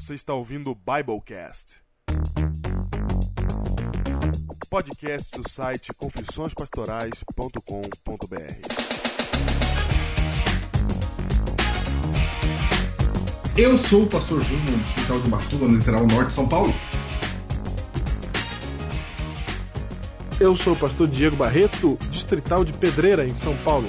Você está ouvindo o Biblecast. Podcast do site confissõespastorais.com.br. Eu sou o pastor Júnior, distrital de Batuba, no litoral norte de São Paulo. Eu sou o pastor Diego Barreto, distrital de Pedreira, em São Paulo.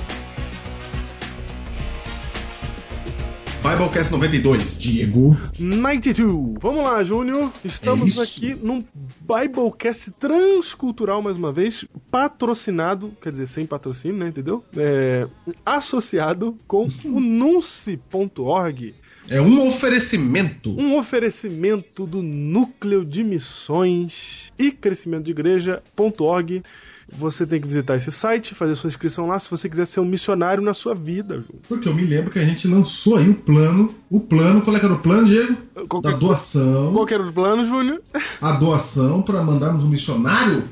Biblecast 92, Diego. 92. Vamos lá, Júnior. É Estamos isso. aqui num Biblecast transcultural, mais uma vez, patrocinado, quer dizer, sem patrocínio, né, entendeu? É, associado com o nunce.org, É um oferecimento. um oferecimento do Núcleo de Missões e Crescimento de Igreja.org. Você tem que visitar esse site, fazer sua inscrição lá se você quiser ser um missionário na sua vida. Júnior. Porque eu me lembro que a gente lançou aí o plano. O plano, qual é que era o plano, Diego? Qual Da doação. Qual que era o plano, Júnior? A doação para mandarmos um missionário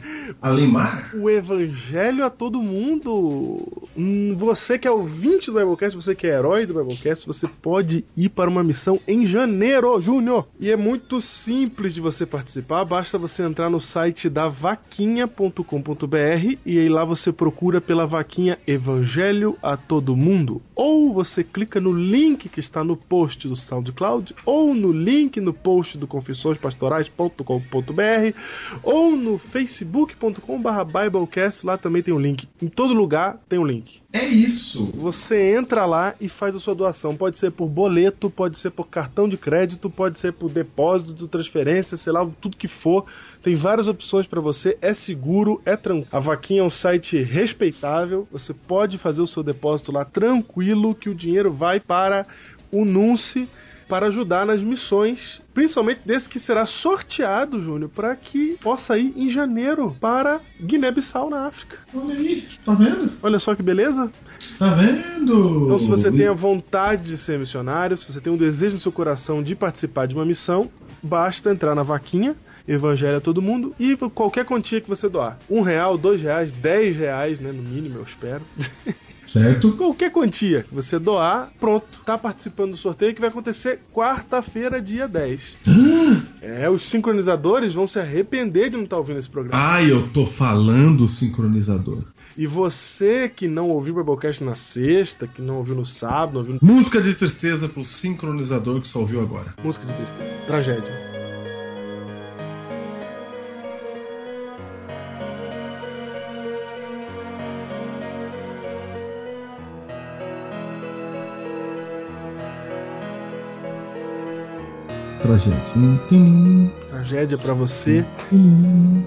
além mar. o evangelho a todo mundo. Hum, Você que é ouvinte do Biblecast, você que é herói do Biblecast, você pode ir para uma missão em janeiro, Júnior. E é muito simples de você participar, basta você entrar no site da vaquinha.com.br e aí lá você procura pela vaquinha Evangelho a todo mundo. Ou você clica no link que está no post do SoundCloud, ou no link no post do confissõespastorais.com.br, ou no facebook.com.br Biblecast, lá também tem um link. Em todo lugar tem um link. É isso. Você entra lá e faz a sua doação. Pode ser por boleto, pode ser por cartão de crédito, pode ser por depósito, transferência, sei lá, tudo que for. Tem várias opções para você. É seguro, é tranquilo. A Vaquinha é um site respeitável. Você pode fazer o seu depósito lá tranquilo, que o dinheiro vai para o Nunce para ajudar nas missões, principalmente desse que será sorteado, Júnior, para que possa ir em janeiro para Guiné-Bissau, na África. Olha aí, tá vendo? Olha só que beleza! Tá vendo? Então, se você tem a vontade de ser missionário, se você tem um desejo no seu coração de participar de uma missão, basta entrar na vaquinha. Evangelho a todo mundo e qualquer quantia que você doar. Um real, dois reais, dez reais, né? No mínimo, eu espero. Certo? qualquer quantia que você doar, pronto. Tá participando do sorteio que vai acontecer quarta-feira, dia 10. É, os sincronizadores vão se arrepender de não estar ouvindo esse programa. Ai, eu tô falando sincronizador. E você que não ouviu o Biblecast na sexta, que não ouviu no sábado, não ouviu Música de tristeza pro sincronizador que só ouviu agora. música de tristeza, tragédia. Tragédia. Tragédia pra você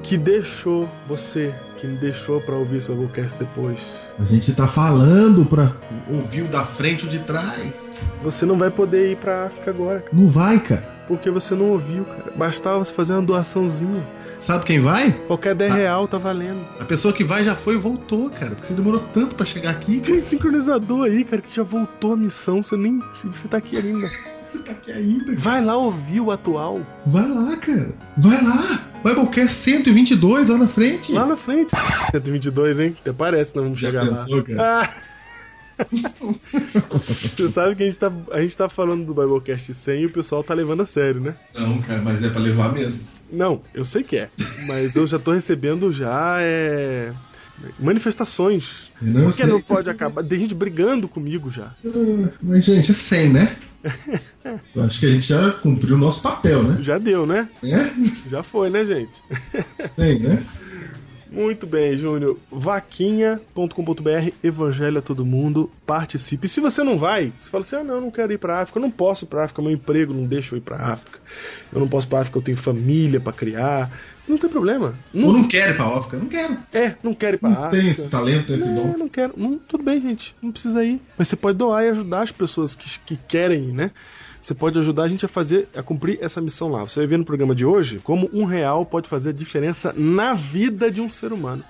que deixou você, que me deixou pra ouvir esse Biblecast depois. A gente tá falando pra ouvir o da frente e o de trás. Você não vai poder ir pra África agora, Não vai, cara. porque você não ouviu, cara. Bastava você fazer uma doaçãozinha. Sabe quem vai? Qualquer 10 Ah. real tá valendo. A pessoa que vai já foi e voltou, cara. Porque você demorou tanto pra chegar aqui. Tem sincronizador aí, cara, que já voltou a missão. Você nem. Você tá aqui ainda. Você tá aqui ainda. Vai lá ouvir o atual. Vai lá, cara. Vai lá. Biblecast 122 lá na frente. Lá na frente. 122, hein? Até parece, não vamos Já chegar lá. pensou, cara? Ah! Você sabe que a gente, tá, a gente tá falando do Biblecast 100 e o pessoal tá levando a sério, né? Não, cara, mas é pra levar mesmo. Não, eu sei que é. Mas eu já tô recebendo já é, manifestações. Não, Por que eu sei. não pode acabar? Tem gente brigando comigo já. Ah, Mas, gente, é 100, né? Eu acho que a gente já cumpriu o nosso papel, né? Já deu, né? É? Já foi, né, gente? 100, né? Muito bem, Júnior. Vaquinha.com.br, Evangelho a todo mundo, participe. Se você não vai, você fala assim: ah, não, eu não quero ir pra África, eu não posso ir pra África, meu emprego não deixa eu ir pra África. Eu não posso ir pra África, eu tenho família pra criar. Não tem problema. Ou Não, não quero ir pra África? Não quero. é, não quero ir pra Não África. tem esse talento, esse Não, dom. não quero. Não, tudo bem, gente. Não precisa ir. Mas você pode doar e ajudar as pessoas que, que querem ir, né? Você pode ajudar a gente a fazer, a cumprir essa missão lá. Você vai ver no programa de hoje como um real pode fazer a diferença na vida de um ser humano.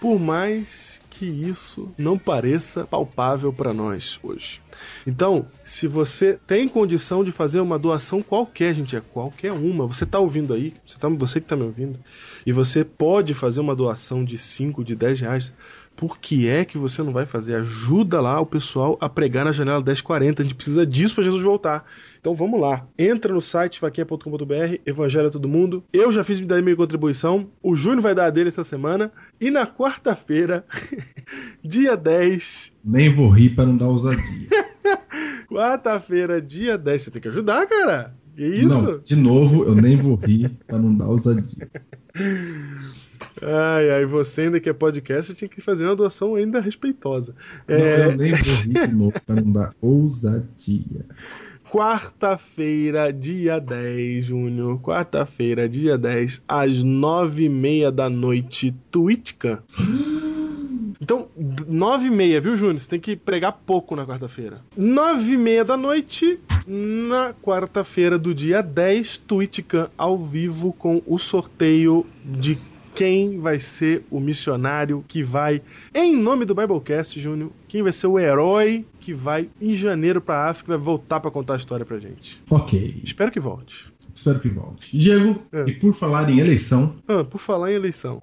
Por mais que isso não pareça palpável para nós hoje. Então, se você tem condição de fazer uma doação qualquer, gente, é qualquer uma, você está ouvindo aí, você, tá, você que está me ouvindo, e você pode fazer uma doação de 5, de 10 reais, Por que é que você não vai fazer? Ajuda lá o pessoal a pregar na janela 1040. A gente precisa disso para Jesus voltar. Então vamos lá. Entra no site vaquinha.com.br, Evangelho a todo mundo. Eu já fiz da minha contribuição. O Júnior vai dar a dele essa semana. E na quarta-feira, dia 10. Nem vou rir para não dar ousadia. quarta-feira, dia 10. Você tem que ajudar, cara. Que isso? Não, de novo, eu nem vou rir para não dar ousadia. Ai, ai, você ainda que é podcast, tinha que fazer uma doação ainda respeitosa. Não, É, eu nem vou rir de novo para não dar ousadia. Quarta-feira, dia 10, Júnior. Quarta-feira, dia 10, às nove e meia da noite, Twitchcam. Então, d- nove e meia, viu, Júnior? Você tem que pregar pouco na quarta-feira. Nove e meia da noite, na quarta-feira do dia 10, Twitchcam ao vivo com o sorteio de quem vai ser o missionário que vai, em nome do Biblecast, Júnior, quem vai ser o herói que vai em janeiro pra África e vai voltar pra contar a história pra gente. Ok, Espero que volte. espero que volte. Diego, É. e por falar em eleição, Ah, por falar em eleição.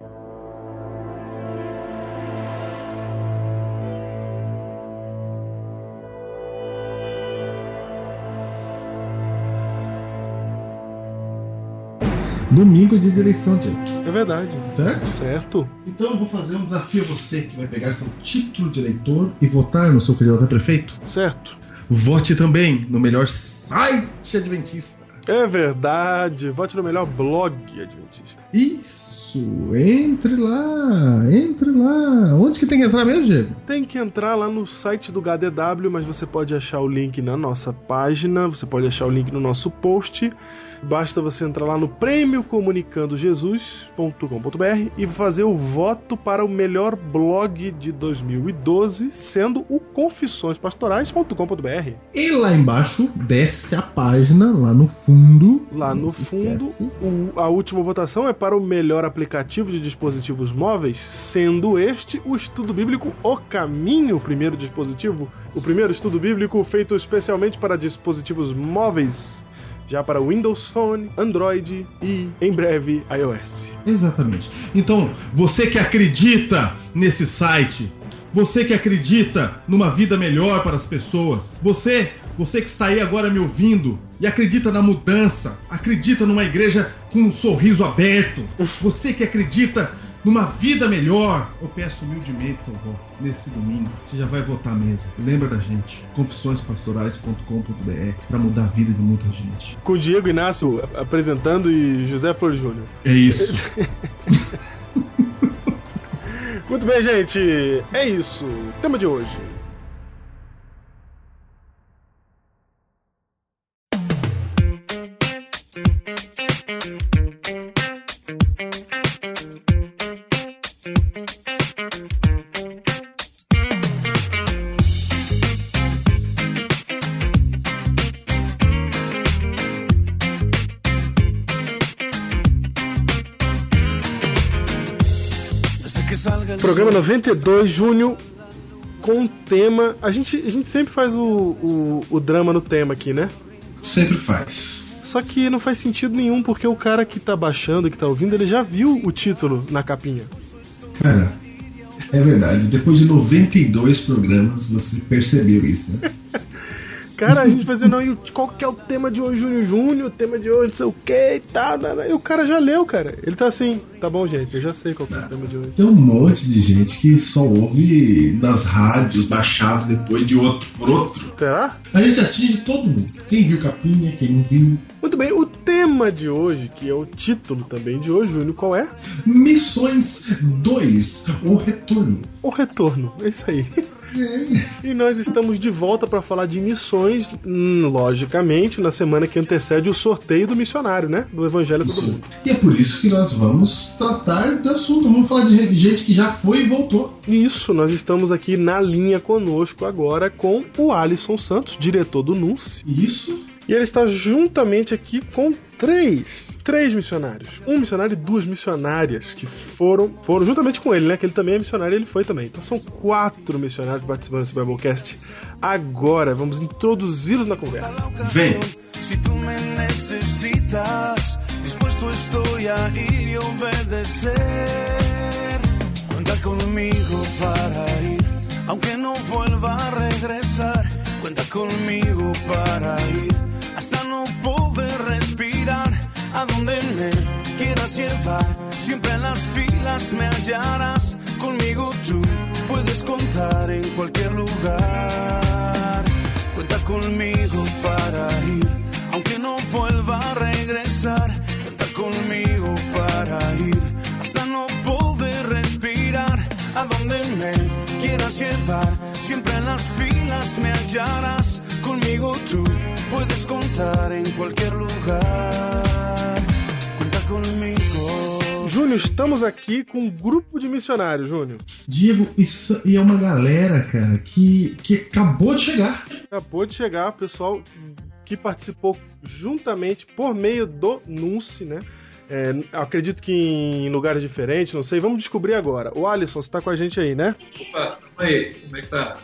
Domingo dia de eleição, Diego. É verdade. Certo? Certo. Então eu vou fazer um desafio a você que vai pegar seu título de eleitor e votar no seu candidato a prefeito. Certo. Vote também no melhor site adventista. É verdade. Vote no melhor blog adventista. Isso, entre lá, entre lá. Onde que tem que entrar mesmo, Diego? Tem que entrar lá no site do HDW, mas você pode achar o link na nossa página, você pode achar o link no nosso post. Basta você entrar lá no prêmiocomunicandojesus.com.br e fazer o voto para o melhor blog de 2012, sendo o confissõespastorais.com.br. E lá embaixo, desce a página, lá no fundo. Lá no fundo, o- a última votação é para o melhor aplicativo de dispositivos móveis, sendo este o estudo bíblico O Caminho, o primeiro dispositivo, o primeiro estudo bíblico feito especialmente para dispositivos móveis, já para Windows Phone, Android e, em breve, iOS. Exatamente. Então, você que acredita nesse site, você que acredita numa vida melhor para as pessoas, você, você que está aí agora me ouvindo e acredita na mudança, acredita numa igreja com um sorriso aberto, você que acredita numa vida melhor, eu peço humildemente seu voto nesse domingo. Você já vai votar mesmo. Lembra da gente, confissõespastorais.com.br para mudar a vida de muita gente. Com o Diego Inácio apresentando e José Flor Júnior. É isso. Muito bem, gente. É isso. Tema de hoje. Programa 92, Júnior, com o tema. A gente, a gente sempre faz o, o, o drama no tema aqui, né? Sempre faz. Só que não faz sentido nenhum, porque o cara que tá baixando, que tá ouvindo, ele já viu o título na capinha. Cara, é verdade. Depois de 92 programas, você percebeu isso, né? Cara, a gente dizer, não, e qual que é o tema de hoje, Júnior Júnior? O tema de hoje, não sei o que e tal. né. E o cara já leu, cara. Ele tá assim, tá bom, gente, eu já sei qual que é o tema de hoje. Tem um monte de gente que só ouve nas rádios, baixado depois de outro por outro. Será? A gente atinge todo mundo. Quem viu capinha, quem não viu. Muito bem, o tema de hoje, que é o título também de hoje, Júnior, qual é? Missões 2, o retorno. O retorno. É isso aí. E nós estamos de volta para falar de missões, hum, logicamente, na semana que antecede o sorteio do missionário, né? Do Evangelho a todo Isso. mundo. E é por isso que nós vamos tratar do assunto. Vamos falar de gente que já foi e voltou. Isso, nós estamos aqui na linha conosco agora com o Alisson Santos, diretor do NUNCE. Isso. E ele está juntamente aqui com três, três missionários. Um missionário e duas missionárias que foram, foram juntamente com ele, né? Que ele também é missionário e ele foi também. Então são quatro missionários participando desse Biblecast. Agora vamos introduzi-los na conversa. Vem. Si tú me necesitas, dispuesto estoy a ir y obedecer. Cuenta conmigo para ir, aunque no vuelva a regresar. Cuenta conmigo para ir, hasta no poder respirar. A donde me quieras llevar, siempre en las filas me hallarás. Conmigo tú puedes contar en cualquier lugar. Cuenta conmigo para ir, aunque no vuelva a regresar. Cuenta conmigo para ir, hasta no poder respirar. A donde me quieras llevar, siempre en las filas me hallarás. Conmigo tú puedes contar en cualquier lugar. Cuenta conmigo. Júnior, estamos aqui com um grupo de missionários, Júnior. Diego, isso e é uma galera, cara, que, que acabou de chegar. Acabou de chegar, pessoal que participou juntamente por meio do NUNCE, né? É, acredito que em lugares diferentes, não sei. Vamos descobrir agora. O Alisson, você tá com a gente aí, né? Opa, aí, como é que tá?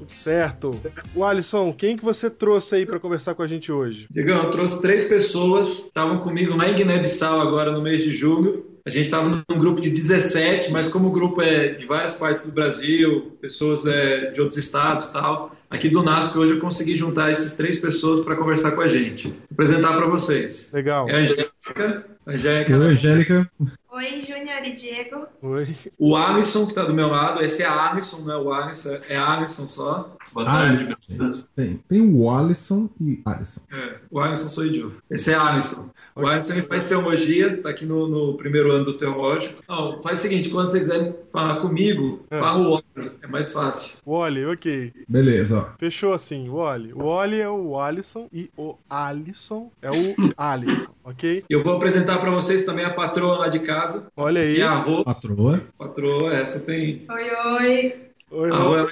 Tudo certo. O Alisson, quem que você trouxe aí para conversar com a gente hoje? Digão, eu trouxe três pessoas, estavam comigo lá em Guiné-Bissau agora no mês de julho. A gente estava num grupo de 17, mas como o grupo é de várias partes do Brasil, pessoas é, de outros estados e tal, aqui do NASP hoje eu consegui juntar essas três pessoas para conversar com a gente. Vou apresentar para vocês. Legal. É a Angélica. A Angélica Oi, Angélica. Oi, Júnior e Diego. Oi. o Alisson, que está do meu lado. Esse é a Alisson, não é o Alisson, é a Alisson só. Boa tarde. Alisson. Tem, tem o Alisson e Alisson. É, o Alisson sou eu. Esse é Alisson. O Alisson ele faz teologia, está aqui no, no primeiro ano do teológico. Não, faz o seguinte, quando você quiser falar comigo, É. fala o Wally, é mais fácil. Wally, ok. Beleza, ó. Fechou assim, o Wally. O Wally é o Alisson e o Alisson é o Alisson, ok? Eu vou apresentar para vocês também a patroa lá de casa, Olha aí. que é a Rô. Patroa. Patroa, essa tem. Oi, oi. Oi, A Rô. Ela,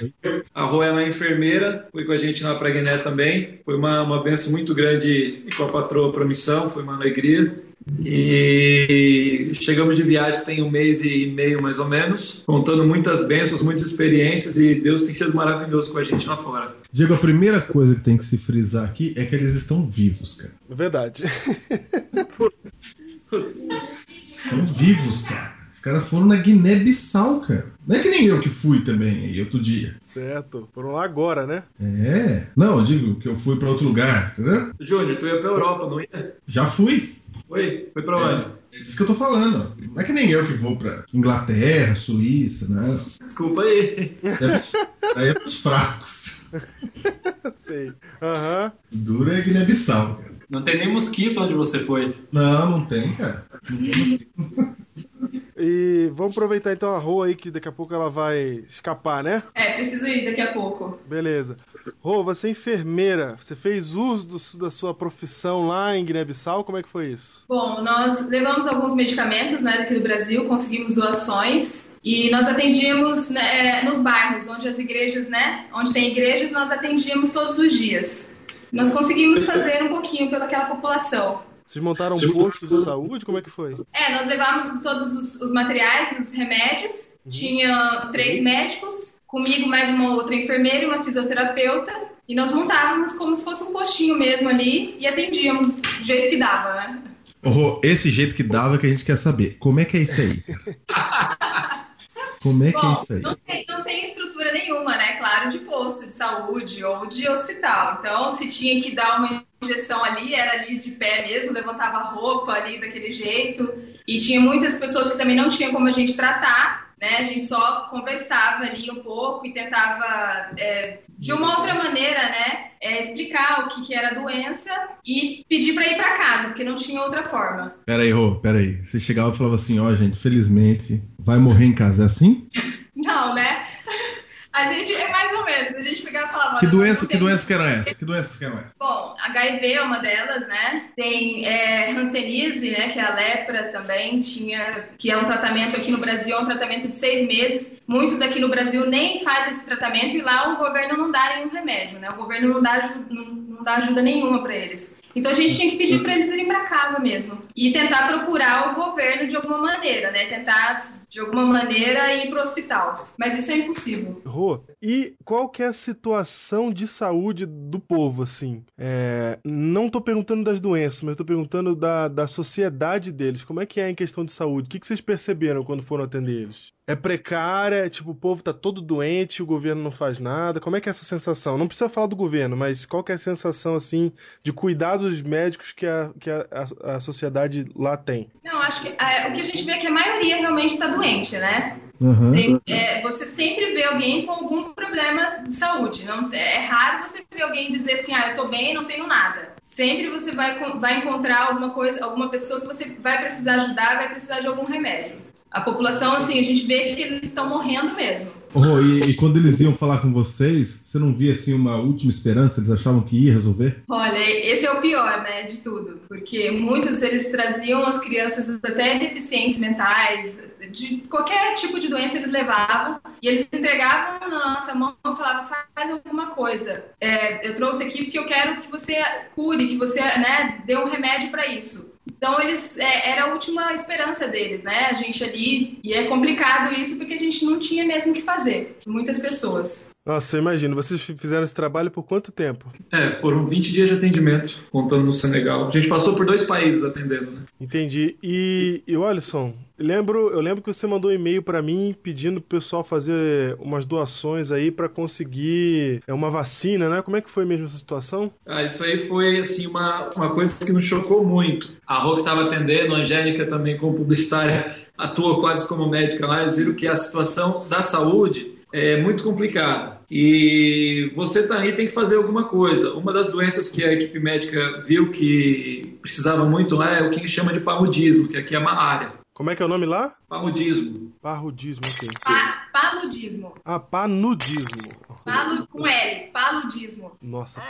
a Rô é enfermeira, foi com a gente lá para Guiné também. Foi uma, uma benção muito grande ir com a patroa para a missão, foi uma alegria. E chegamos de viagem tem um mês e meio mais ou menos, contando muitas bênçãos, muitas experiências e Deus tem sido maravilhoso com a gente lá fora. Diego, a primeira coisa que tem que se frisar aqui é que eles estão vivos, cara. Verdade. Estão vivos, cara. Os caras foram na Guiné-Bissau, cara. Não é que nem eu que fui também aí outro dia. certo. Foram lá agora, né? É. Não, eu digo que eu fui pra outro lugar, entendeu? Júnior, tu ia pra Europa, não ia? Já fui. Foi? Foi pra É onde? é disso que eu tô falando. ó. Não é que nem eu que vou pra Inglaterra, Suíça, né? Desculpa aí. É pros, aí é pros fracos. Sei. Aham. O duro é Guiné-Bissau, cara. Não tem nem mosquito onde você foi. Não, não tem, cara. Não tem. E vamos aproveitar então a Rô aí, que daqui a pouco ela vai escapar, né? É, preciso ir daqui a pouco. Beleza. Rô, você é enfermeira. Você fez uso do- da sua profissão lá em Guiné-Bissau? Como é que foi isso? Bom, nós levamos alguns medicamentos né, daqui do Brasil, conseguimos doações e nós atendíamos né, nos bairros, onde as igrejas, né? Onde tem igrejas, nós atendíamos todos os dias. Nós conseguimos fazer um pouquinho pelaquela população. Vocês montaram um posto de saúde? Como é que foi? É, nós levávamos todos os, os materiais, os remédios. Tinha três médicos, comigo mais uma outra enfermeira e uma fisioterapeuta. E nós montávamos como se fosse um postinho mesmo ali e atendíamos do jeito que dava, né? Rô, esse jeito que dava que a gente quer saber. Como é que é isso aí? Como é que é Bom, isso aí? não tem, nenhuma, né? Claro, de posto de saúde ou de hospital. Então, se tinha que dar uma injeção ali, era ali de pé mesmo, levantava a roupa ali daquele jeito. E tinha muitas pessoas que também não tinham como a gente tratar, né? A gente só conversava ali um pouco e tentava, é, de uma outra maneira, né? é, explicar o que, que era a doença e pedir para ir para casa, porque não tinha outra forma. Pera aí, Rô, pera aí. Você chegava e falava assim, ó, gente, felizmente, vai morrer em casa. É assim? Não, né? A gente é mais ou menos. A gente e falava. Que "Olha, doença, que doença que eram essas? Que doenças que eram essas? Bom, HIV é uma delas, né? Tem é, Hanseníase, né? Que é a lepra também. Tinha, que é um tratamento aqui no Brasil, é um tratamento de seis meses. Muitos daqui no Brasil nem fazem esse tratamento e lá o governo não dá nenhum remédio, né? O governo não dá, não, não dá ajuda nenhuma para eles. Então a gente tinha que pedir para eles irem para casa mesmo e tentar procurar o governo de alguma maneira, né? Tentar de alguma maneira ir para o hospital. Mas isso é impossível. Rô, E qual que é a situação de saúde do povo, assim? É, não tô perguntando das doenças, mas tô perguntando da, da sociedade deles. Como é que é em questão de saúde? O que, que vocês perceberam quando foram atender eles? É precária, é tipo, o povo tá todo doente, o governo não faz nada. Como é que é essa sensação? Não precisa falar do governo, mas qual que é a sensação, assim, de cuidados médicos que a, que a, a, a sociedade lá tem? Não, acho que é, o que a gente vê é que a maioria realmente está doente, né? Uhum. É, você sempre vê alguém com algum problema de saúde. Não, é raro você ver alguém dizer assim, ah, eu tô bem, não tenho nada. Sempre você vai, vai encontrar alguma coisa, alguma pessoa que você vai precisar ajudar, vai precisar de algum remédio. A população, assim, a gente vê que eles estão morrendo mesmo. Oh, e, e, quando eles iam falar com vocês, você não via assim uma última esperança? Eles achavam que ia resolver? Olha, esse é o pior, né, de tudo, porque muitos eles traziam as crianças até deficientes mentais, de qualquer tipo de doença eles levavam e eles entregavam na nossa mão e falavam faz alguma coisa. É, eu trouxe aqui porque eu quero que você cure, que você, né, dê um remédio para isso. Então eles é, era a última esperança deles, né? A gente ali e é complicado isso porque a gente não tinha mesmo o que fazer. Muitas pessoas. Nossa, eu imagino. Vocês fizeram esse trabalho por quanto tempo? É, foram 20 dias de atendimento, contando no Senegal. A gente passou por dois países atendendo, né? Entendi. E, e Alisson, lembro, eu lembro que você mandou um e-mail para mim pedindo pro pessoal fazer umas doações aí para conseguir é, uma vacina, né? Como é que foi mesmo essa situação? Ah, isso aí foi, assim, uma, uma coisa que nos chocou muito. A Rô que estava atendendo, a Angélica também como publicitária, atua quase como médica lá, eles viram que a situação da saúde é muito complicada. E você tá aí tem que fazer alguma coisa. Uma das doenças que a equipe médica viu que precisava muito lá é o que chama de paludismo, que aqui é a malária. Como é que é o nome lá? Paludismo. Parrudismo, ok. Pa paludismo. Ah, panudismo. Palu com L, paludismo. Nossa.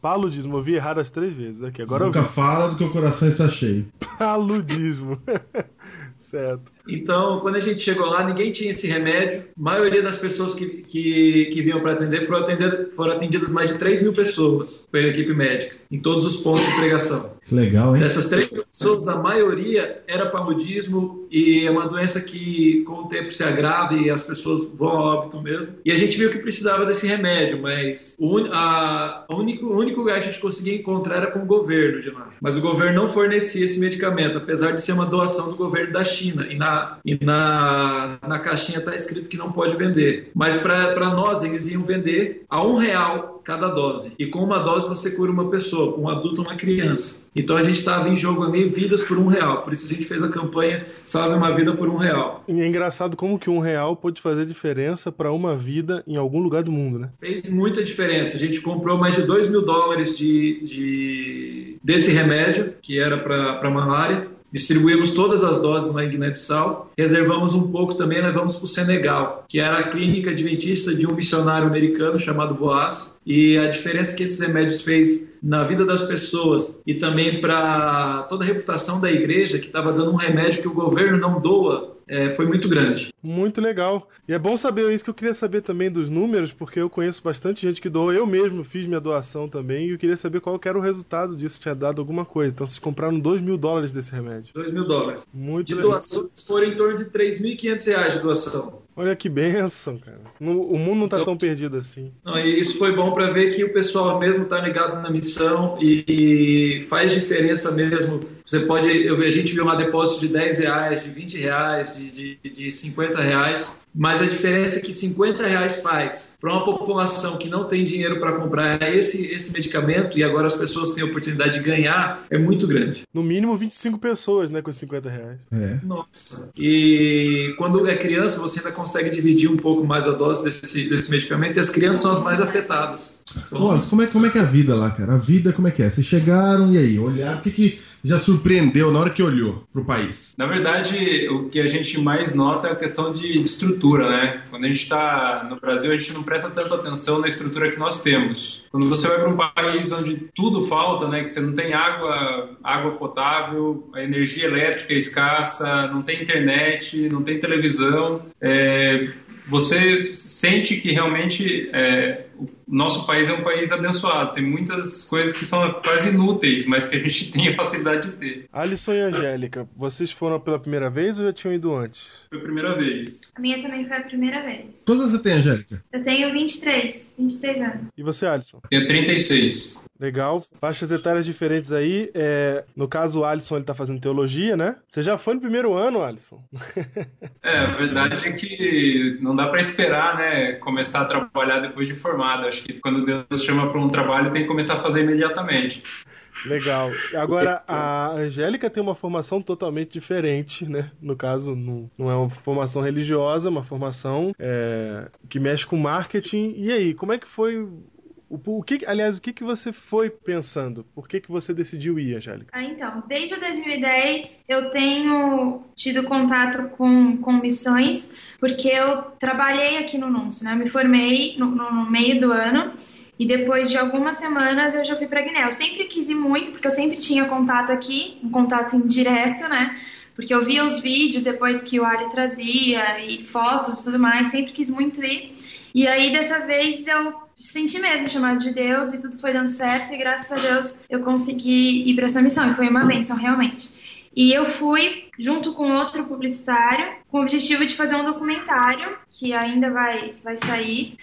Paludismo, eu vi errado as três vezes aqui. Agora Nunca eu fala do que o coração está cheio. Paludismo. certo. Então, quando a gente chegou lá, ninguém tinha esse remédio. A maioria das pessoas que, que, que vinham para atender foram, atender foram atendidas mais de 3 mil pessoas pela equipe médica, em todos os pontos de pregação. Que legal, hein? Dessas 3 mil pessoas, a maioria era paludismo e é uma doença que com o tempo se agrava e as pessoas vão a óbito mesmo. E a gente viu que precisava desse remédio, mas o, a, a único, o único lugar que a gente conseguia encontrar era com o governo de lá. Mas o governo não fornecia esse medicamento, apesar de ser uma doação do governo da China. E na e na, na caixinha está escrito que não pode vender. Mas para nós, eles iam vender a um real cada dose. E com uma dose você cura uma pessoa, um adulto ou uma criança. Então a gente estava em jogo ali vidas por um real. Por isso a gente fez a campanha Salve uma Vida por um Real. E é engraçado como que um real pode fazer diferença para uma vida em algum lugar do mundo, né? Fez muita diferença. A gente comprou mais de 2 mil dólares de, de desse remédio, que era para malária. Distribuímos todas as doses lá em Guiné-Bissau, reservamos um pouco também, levamos para o Senegal, que era a clínica adventista de um missionário americano chamado Boas, e a diferença que esses remédios fez na vida das pessoas e também para toda a reputação da igreja, que estava dando um remédio que o governo não doa é, foi muito grande. Muito legal. E é bom saber isso que eu queria saber também dos números, porque eu conheço bastante gente que doou. Eu mesmo fiz minha doação também e eu queria saber qual era o resultado disso, tinha dado alguma coisa. Então vocês compraram 2 mil dólares desse remédio. 2 mil dólares. Muito de legal. doação foram em torno de 3.500 reais de doação. Olha que benção, cara. O mundo não tá então, tão perdido assim. Não, e isso foi bom para ver que o pessoal mesmo tá ligado na missão e, faz diferença mesmo. Você pode, a gente viu uma depósito de 10 reais, de 20 reais, de, de, de 50 reais mas a diferença é que 50 reais faz para uma população que não tem dinheiro para comprar esse, esse medicamento e agora as pessoas têm a oportunidade de ganhar é muito grande. No mínimo 25 pessoas, né, com 50 reais. É. Nossa. E quando é criança, você ainda consegue dividir um pouco mais a dose desse, desse medicamento e as crianças são as mais afetadas. Olha, como é, como é que é a vida lá, cara? A vida, como é que é? Vocês chegaram e aí, olhar, o que, que já surpreendeu na hora que olhou para o país? Na verdade, o que a gente mais nota é a questão de estrutura, né? Quando a gente está no Brasil, a gente não presta tanta atenção na estrutura que nós temos. Quando você vai para um país onde tudo falta, né? Que você não tem água, água potável, a energia elétrica é escassa, não tem internet, não tem televisão, é, você sente que realmente é, o nosso país é um país abençoado. Tem muitas coisas que são quase inúteis, mas que a gente tem a facilidade de ter. Alisson e Angélica, vocês foram pela primeira vez ou já tinham ido antes? Foi a primeira vez. A minha também foi a primeira vez. Quantos você tem, Angélica? Eu tenho 23, 23 anos. E você, Alisson? Tenho 36. Legal. Faixas etárias diferentes aí. É, no caso, o Alisson ele tá fazendo teologia, né? Você já foi no primeiro ano, Alisson? É, a verdade é que não dá para esperar, né, começar a trabalhar depois de formado. Acho que quando Deus chama para um trabalho, tem que começar a fazer imediatamente. Legal. Agora, a Angélica tem uma formação totalmente diferente, né? No caso, não, não é uma formação religiosa, é uma formação é, que mexe com marketing. E aí, como é que foi o, o que, aliás, o que, que você foi pensando? Por que, que você decidiu ir, Angélica? Ah, então, desde o 2010 eu tenho tido contato com, com missões, porque eu trabalhei aqui no NUNS, né? Eu me formei no, no meio do ano e depois de algumas semanas eu já fui para Guiné. Eu sempre quis ir muito, porque eu sempre tinha contato aqui, um contato indireto, né? Porque eu via os vídeos depois que o Ali trazia e fotos e tudo mais, sempre quis muito ir. E aí dessa vez eu senti mesmo chamado de Deus e tudo foi dando certo e graças a Deus eu consegui ir para essa missão e foi uma benção realmente. E eu fui junto com outro publicitário com o objetivo de fazer um documentário que ainda vai, vai sair.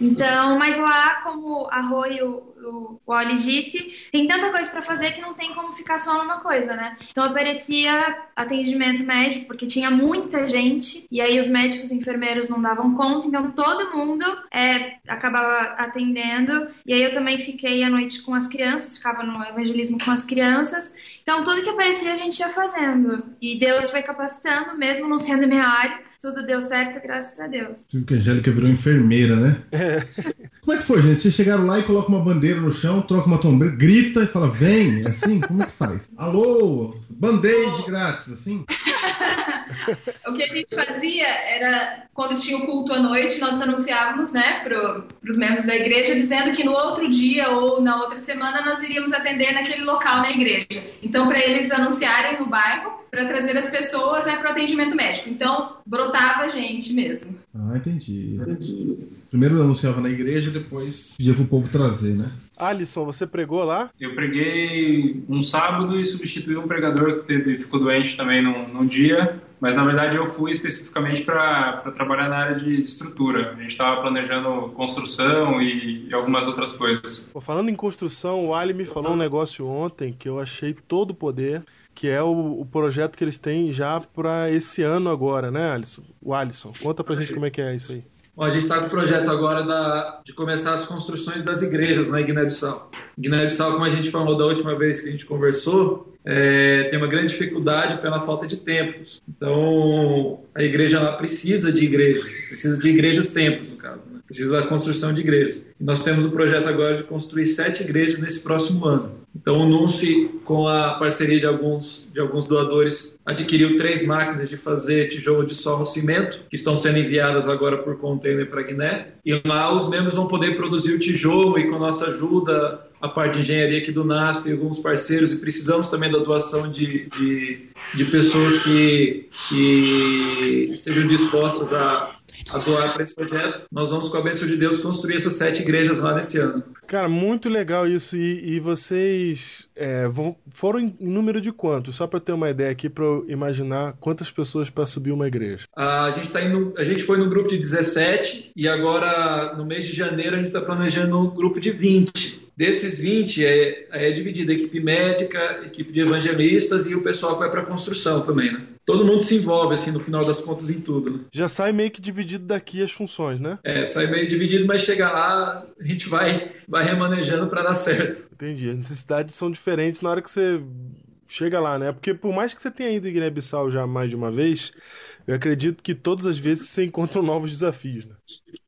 Então, mas lá, como a Rô e o, o, o Oli disse, tem tanta coisa para fazer que não tem como ficar só numa coisa, né? Então aparecia atendimento médico, porque tinha muita gente, e aí os médicos e enfermeiros não davam conta, então todo mundo é, acabava atendendo. E aí eu também fiquei à noite com as crianças, ficava no evangelismo com as crianças. Então tudo que aparecia a gente ia fazendo. E Deus foi capacitando, mesmo não sendo minha área, tudo deu certo, graças a Deus. Tive que a Angélica virou enfermeira, né? Como é que foi, gente? Vocês chegaram lá e colocam uma bandeira no chão, troca uma tombeira, grita e fala, vem, é assim? Como é que faz? Alô, band-aid grátis, assim? o que a gente fazia era, quando tinha o culto à noite, nós anunciávamos, né, para os membros da igreja, dizendo que no outro dia ou na outra semana nós iríamos atender naquele local na igreja. Então, para eles anunciarem no bairro, para trazer as pessoas né, para o atendimento médico. Então, brotava gente mesmo. Ah, entendi. Primeiro anunciava na igreja, depois pedia pro povo trazer, né? Alisson, você pregou lá? Eu preguei um sábado e substituí um pregador que teve, ficou doente também num, num dia. Mas na verdade eu fui especificamente para trabalhar na área de estrutura. A gente estava planejando construção e, e, algumas outras coisas. Pô, falando em construção, o Ali me falou um negócio ontem que eu achei todo o poder que é o, o, projeto que eles têm já para esse ano agora, né, Alisson? O Alisson, conta pra gente como é que é isso aí. Bom, a gente está com o projeto agora da, de começar as construções das igrejas na Guiné-Bissau. Guiné-Bissau, como a gente falou da última vez que a gente conversou, é, tem uma grande dificuldade pela falta de templos. Então, a igreja lá precisa de igrejas, precisa de igrejas-templos, no caso, né? Precisa da construção de igrejas. E nós temos o projeto agora de construir sete igrejas nesse próximo ano. Então, o NUNCE, com a parceria de alguns, de alguns doadores, adquiriu três máquinas de fazer tijolo de sol no cimento, que estão sendo enviadas agora por container para Guiné. E lá os membros vão poder produzir o tijolo e, com nossa ajuda, a parte de engenharia aqui do NASP, alguns parceiros, e precisamos também da doação de, de, de pessoas que, que sejam dispostas a, a doar para esse projeto. Nós vamos, com a bênção de Deus, construir essas sete igrejas lá nesse ano. Cara, muito legal isso. E, e vocês é, vão, foram em número de quantos? Só para ter uma ideia aqui, para eu imaginar quantas pessoas para subir uma igreja. A gente, tá indo, a gente foi no grupo de 17 e agora, no mês de janeiro, a gente está planejando um grupo de 20. Desses 20 é, é dividida a equipe médica, equipe de evangelistas e o pessoal que vai para a construção também, né? Todo mundo se envolve, assim, no final das contas, em tudo. Né? Já sai meio que dividido daqui as funções, né? É, sai meio dividido, mas chega lá, a gente vai, vai remanejando para dar certo. Entendi. As necessidades são diferentes na hora que você chega lá, né? Porque por mais que você tenha ido em Guiné-Bissau já mais de uma vez, eu acredito que todas as vezes você encontra novos desafios, né?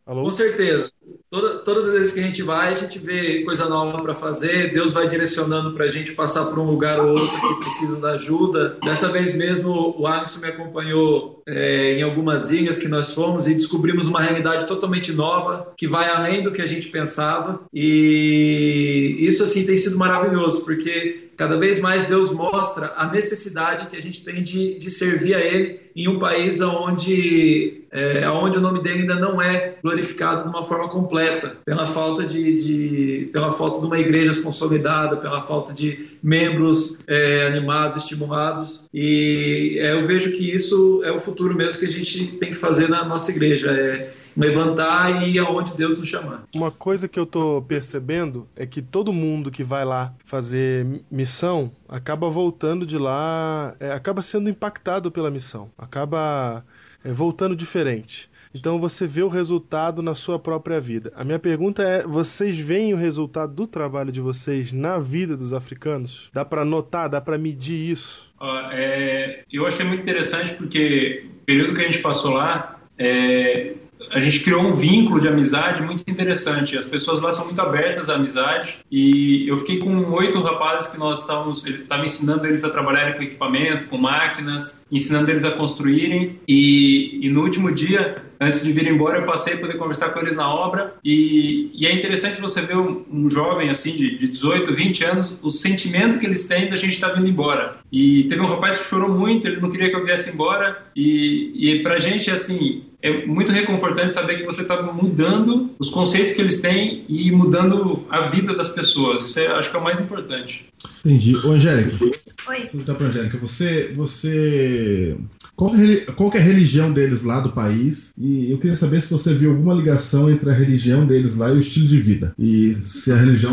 Alô? Com certeza. Toda, todas as vezes que a gente vai, a gente vê coisa nova para fazer, Deus vai direcionando para a gente passar por um lugar ou outro que precisa da ajuda. Dessa vez mesmo, o Alisson me acompanhou é, em algumas ilhas que nós fomos e descobrimos uma realidade totalmente nova, que vai além do que a gente pensava. E isso, assim, tem sido maravilhoso, porque cada vez mais Deus mostra a necessidade que a gente tem de, de servir a Ele em um país onde, é, onde o nome dele ainda não é glorificado de uma forma completa, pela falta de, de pela falta de uma igreja consolidada, pela falta de membros é, animados, estimulados. E é, eu vejo que isso é o futuro mesmo que a gente tem que fazer na nossa igreja. É, levantar e ir aonde Deus nos chamar. Uma coisa que eu tô percebendo é que todo mundo que vai lá fazer missão acaba voltando de lá, é, acaba sendo impactado pela missão, acaba é, voltando diferente. Então você vê o resultado na sua própria vida. A minha pergunta é: vocês veem o resultado do trabalho de vocês na vida dos africanos? Dá para notar, dá para medir isso? Uh, é, eu achei muito interessante porque o período que a gente passou lá, é, a gente criou um vínculo de amizade muito interessante. As pessoas lá são muito abertas à amizade e eu fiquei com oito rapazes que nós estávamos, estava ensinando eles a trabalharem com equipamento, com máquinas, ensinando eles a construírem e, e no último dia antes de vir embora, eu passei a poder conversar com eles na obra. E, e é interessante você ver um, um jovem assim, de, de 18, 20 anos, o sentimento que eles têm da gente estar tá vindo embora. E teve um rapaz que chorou muito, ele não queria que eu viesse embora. E, e pra gente, assim, é muito reconfortante saber que você está mudando os conceitos que eles têm e mudando a vida das pessoas. Isso é, acho que é o mais importante. Entendi. Ô, Angélica. Oi. Perguntar pra Angélica, você. você qual, é, qual é a religião deles lá do país? E eu queria saber se você viu alguma ligação entre a religião deles lá e o estilo de vida. E se a religião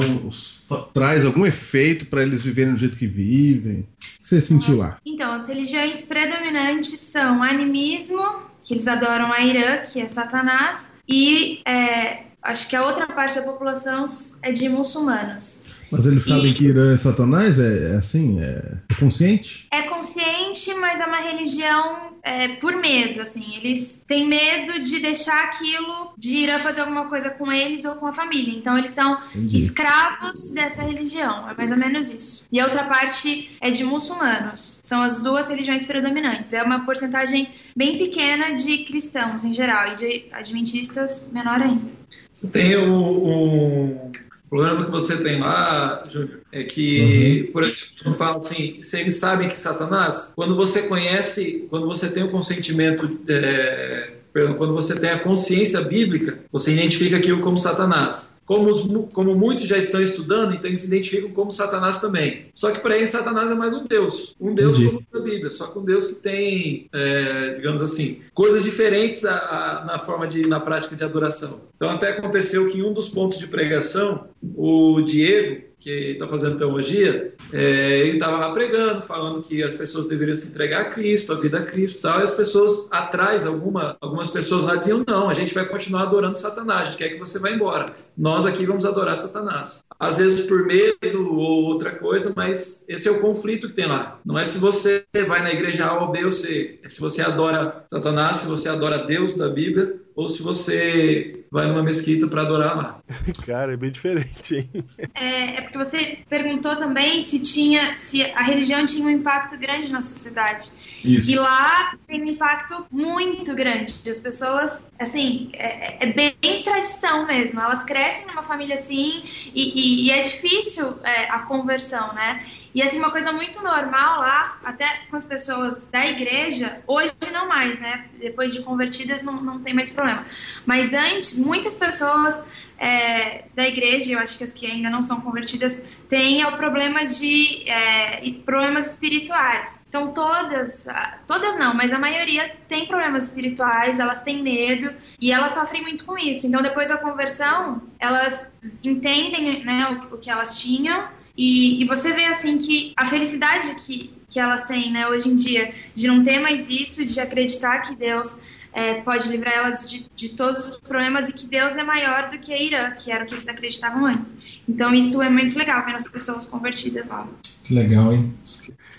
traz algum efeito para eles viverem do jeito que vivem. O que você sentiu lá? Então, as religiões predominantes são animismo, que eles adoram a Irã, que é Satanás, e é, acho que a outra parte da população é de muçulmanos. Mas eles sabem e... que Irã é Satanás? É, é assim? É, é, consciente? É consciente, mas é uma religião é, por medo, assim. Eles têm medo de deixar aquilo, de Irã fazer alguma coisa com eles ou com a família. Então eles são Entendi. escravos dessa religião. É mais ou menos isso. E a outra parte é de muçulmanos. São as duas religiões predominantes. É uma porcentagem bem pequena de cristãos em geral e de adventistas menor ainda. Você tem o, o problema que você tem lá, Júnior, é que, uhum. por exemplo, fala assim, se eles sabem que Satanás, quando você conhece, quando você tem o consentimento, é, quando você tem a consciência bíblica, você identifica aquilo como Satanás. Como, os, como, muitos já estão estudando, então eles se identificam como Satanás também. Só que para eles, Satanás é mais um Deus. Um Deus Entendi. como a Bíblia, só que um Deus que tem, é, digamos assim, coisas diferentes a, a, na forma de, na prática de adoração. Então até aconteceu que em um dos pontos de pregação, o Diego, que está fazendo teologia, é, ele estava lá pregando, falando que as pessoas deveriam se entregar a Cristo, a vida a Cristo e tal, e as pessoas atrás, alguma, algumas pessoas lá diziam, não, a gente vai continuar adorando Satanás, a gente quer que você vá embora. Nós aqui vamos adorar Satanás. Às vezes por medo ou outra coisa, mas esse é o conflito que tem lá. Não é se você vai na igreja A ou B ou C, é se você adora Satanás, se você adora Deus da Bíblia, ou se você vai numa mesquita para adorar lá. Cara, é bem diferente, hein? É, é, porque você perguntou também se tinha, se a religião tinha um impacto grande na sociedade. Isso. E lá tem um impacto muito grande. As pessoas, assim, é, é bem tradição mesmo. Elas crescem numa família assim e, e, e é difícil é, a conversão, né? E assim, uma coisa muito normal lá, até com as pessoas da igreja, hoje não mais, né? Depois de convertidas não, não tem mais problema. Mas antes, muitas pessoas é, da igreja, eu acho que as que ainda não são convertidas, têm o problema de é, problemas espirituais. Então todas, todas não, mas a maioria tem problemas espirituais, elas têm medo e elas sofrem muito com isso. Então depois da conversão, elas entendem né, o, o que elas tinham e, e, você vê assim que a felicidade que, que elas têm né, hoje em dia de não ter mais isso, de acreditar que Deus é, pode livrar elas de, de, todos os problemas e que Deus é maior do que a Irã, que era o que eles acreditavam antes. Então isso é muito legal ver as pessoas convertidas lá. Que legal, hein?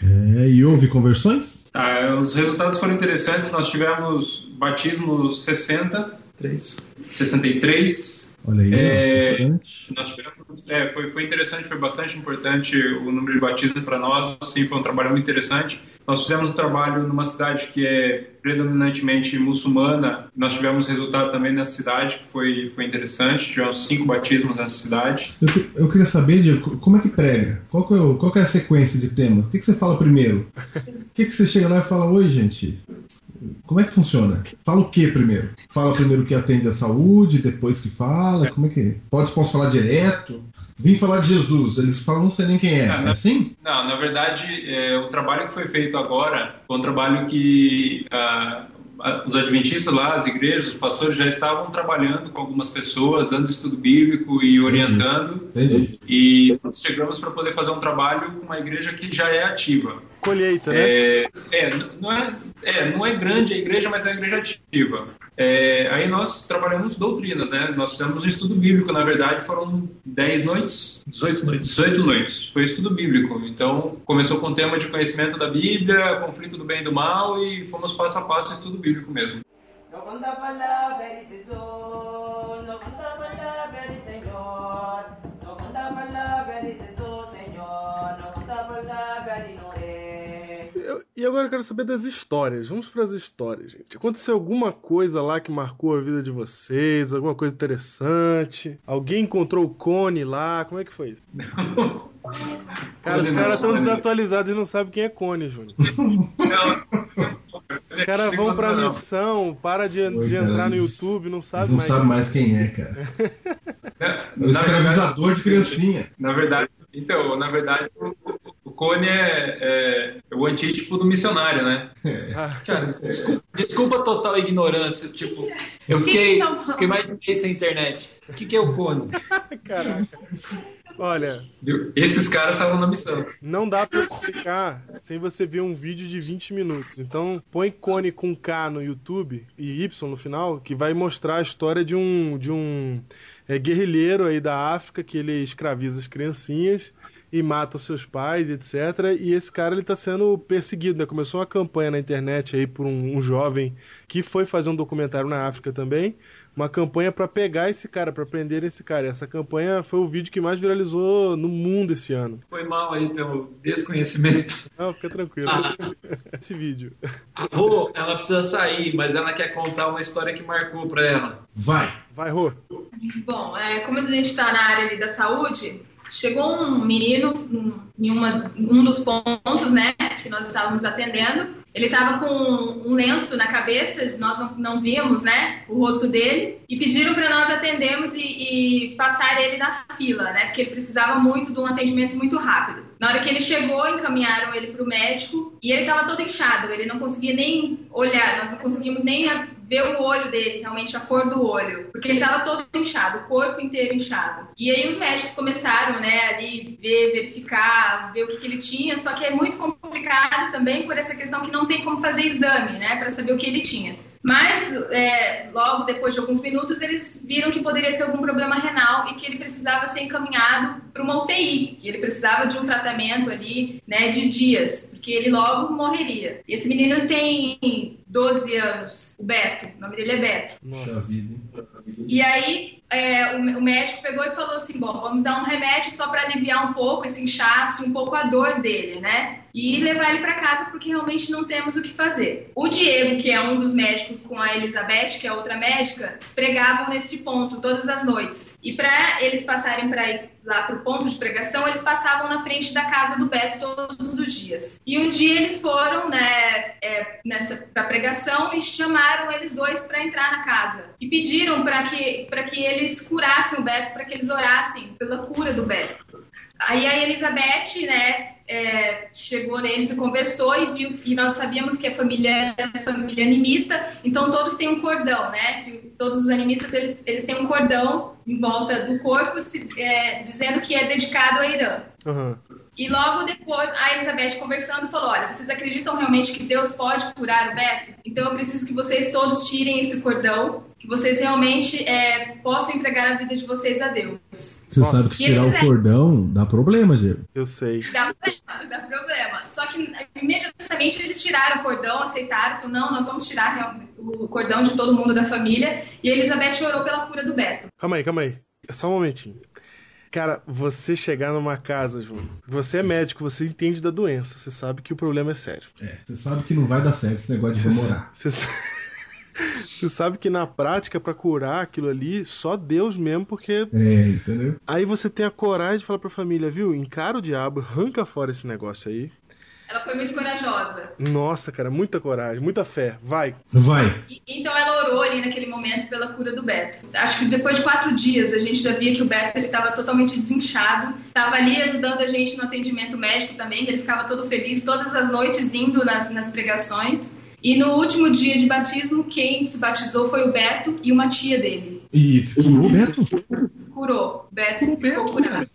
É, e houve conversões? Ah, os resultados foram interessantes. Nós tivemos batismo 60, 3. 63, Olha aí, é, nós tivemos, é, foi, foi interessante, foi bastante importante o número de batismos para nós, sim, foi um trabalho muito interessante. Nós fizemos um trabalho numa cidade que é predominantemente muçulmana, nós tivemos resultado também nessa cidade, que foi, foi interessante, tivemos cinco batismos nessa cidade. Eu, eu queria saber, Diego, como é que prega? Qual que é, qual que é a sequência de temas? O que, que você fala primeiro? O que, que você chega lá e fala, oi gente, Como é que funciona? Fala o que primeiro? Fala primeiro que atende a saúde, depois que fala? Como é que é? Pode, posso falar direto? Vim falar de Jesus. Eles falam, não sei nem quem é. Ah, É não. assim? Não, na verdade, é, o trabalho que foi feito agora foi um trabalho que ah, os adventistas lá, as igrejas, os pastores já estavam trabalhando com algumas pessoas, dando estudo bíblico e orientando. Entendi. E nós chegamos para poder fazer um trabalho com uma igreja que já é ativa. Colheita, né? É, é, não é, é, não é grande a igreja, mas é uma igreja ativa. É, aí nós trabalhamos doutrinas, né? Nós fizemos um estudo bíblico, na verdade foram 10 noites, 18 noites, 18 noites. Foi estudo bíblico. Então começou com o tema de conhecimento da Bíblia, conflito do bem e do mal e fomos passo a passo estudo bíblico mesmo. E agora eu quero saber das histórias. Vamos para as histórias, gente. Aconteceu alguma coisa lá que marcou a vida de vocês? Alguma coisa interessante? Alguém encontrou o cone lá? Como é que foi isso? Cara, os caras estão desatualizados e não sabem quem é cone, Júnior. Os caras vão pra missão, para de, Oi, de cara, entrar no YouTube, não sabe não mais. sabem mais quem é, cara. É o escravizador de criancinha. na verdade, então, na verdade, o, o Cone é, é o antítipo do missionário, né? Ah, Cara, desculpa, desculpa a total ignorância. Tipo, eu fiquei, fiquei mais de mês sem internet. O que, que é o cone? caraca. Olha? Esses caras estavam na missão. não dá pra explicar sem você ver um vídeo de 20 minutos. Então, põe cone com K no YouTube e Y no final, que vai mostrar a história de um de um é, guerrilheiro aí da África que ele escraviza as criancinhas e mata os seus pais, etc. E esse cara ele tá sendo perseguido, né? Começou uma campanha na internet aí por um, um jovem que foi fazer um documentário na África também, uma campanha pra pegar esse cara, pra prender esse cara. E essa campanha foi o vídeo que mais viralizou no mundo esse ano. Foi mal aí pelo desconhecimento. Não, fica tranquilo. Ah. Esse vídeo. A Rô, ela precisa sair, mas ela quer contar uma história que marcou pra ela. Vai. Vai, Rô. Bom, é, como a gente está na área ali da saúde, chegou um menino em uma, um dos pontos, né, que nós estávamos atendendo. Ele estava com um lenço na cabeça, nós não, não vimos, né, o rosto dele, e pediram para nós atendermos e, e passar ele na fila, né, porque ele precisava muito de um atendimento muito rápido. Na hora que ele chegou, encaminharam ele para o médico e ele estava todo inchado, ele não conseguia nem olhar, nós não conseguimos nem ver o olho dele, realmente a cor do olho, porque ele estava todo inchado, o corpo inteiro inchado. E aí os médicos começaram, né, ali ver, verificar, ver o que, que ele tinha, só que é muito complicado também por essa questão que não tem como fazer exame, né, para saber o que ele tinha. Mas é, logo depois de alguns minutos eles viram que poderia ser algum problema renal e que ele precisava ser encaminhado para uma UTI, que ele precisava de um tratamento ali, né, de dias, porque ele logo morreria. E esse menino tem 12 anos, o Beto, o nome dele é Beto. Vida, hein? E aí é, o, o médico pegou e falou assim: bom, vamos dar um remédio só para aliviar um pouco esse inchaço, um pouco a dor dele, né? E levar ele para casa porque realmente não temos o que fazer. O Diego, que é um dos médicos com a Elizabeth, que é outra médica, pregavam nesse ponto todas as noites. E para eles passarem para ir lá para o ponto de pregação, eles passavam na frente da casa do Beto todos os dias. E um dia eles foram, né, é, nessa para pregação e chamaram eles dois para entrar na casa e pediram para que para que eles curassem o Beto, para que eles orassem pela cura do Beto. Aí a Elizabeth, né, é, chegou neles e conversou e viu e nós sabíamos que a família é família animista, então todos têm um cordão, né? Todos os animistas eles, eles têm um cordão em volta do corpo, se, é, dizendo que é dedicado a Irã. Aham. E logo depois, a Elizabeth conversando falou: Olha, vocês acreditam realmente que Deus pode curar o Beto? Então eu preciso que vocês todos tirem esse cordão, que vocês realmente é, possam entregar a vida de vocês a Deus. Você Nossa. sabe que E tirar o cordão dá problema, Diego. Eu sei. Dá problema, dá problema. Só que imediatamente eles tiraram o cordão, aceitaram, falaram: Não, nós vamos tirar o cordão de todo mundo da família. E a Elizabeth orou pela cura do Beto. Calma aí, calma aí. É só um momentinho. Cara, você chegar numa casa, Júnior, você é médico, você entende da doença, você sabe que o problema é sério. É, você sabe que não vai dar certo esse negócio de namorar. Você, sa- você sabe que na prática, pra curar aquilo ali, só Deus mesmo, porque É, entendeu? aí você tem a coragem de falar pra família, viu? Encara o diabo, arranca fora esse negócio aí. Ela foi muito corajosa. Nossa, cara, muita coragem, muita fé. Vai. Vai. E- Então ela orou ali naquele momento pela cura do Beto. Acho que depois de quatro dias a gente já via que o Beto ele estava totalmente desinchado. Estava ali ajudando a gente no atendimento médico também. Ele ficava todo feliz todas as noites indo nas, nas pregações. E no último dia de batismo, quem se batizou foi o Beto e uma tia dele. E curou o Beto? Curou. Beto Curou ficou Beto, curado.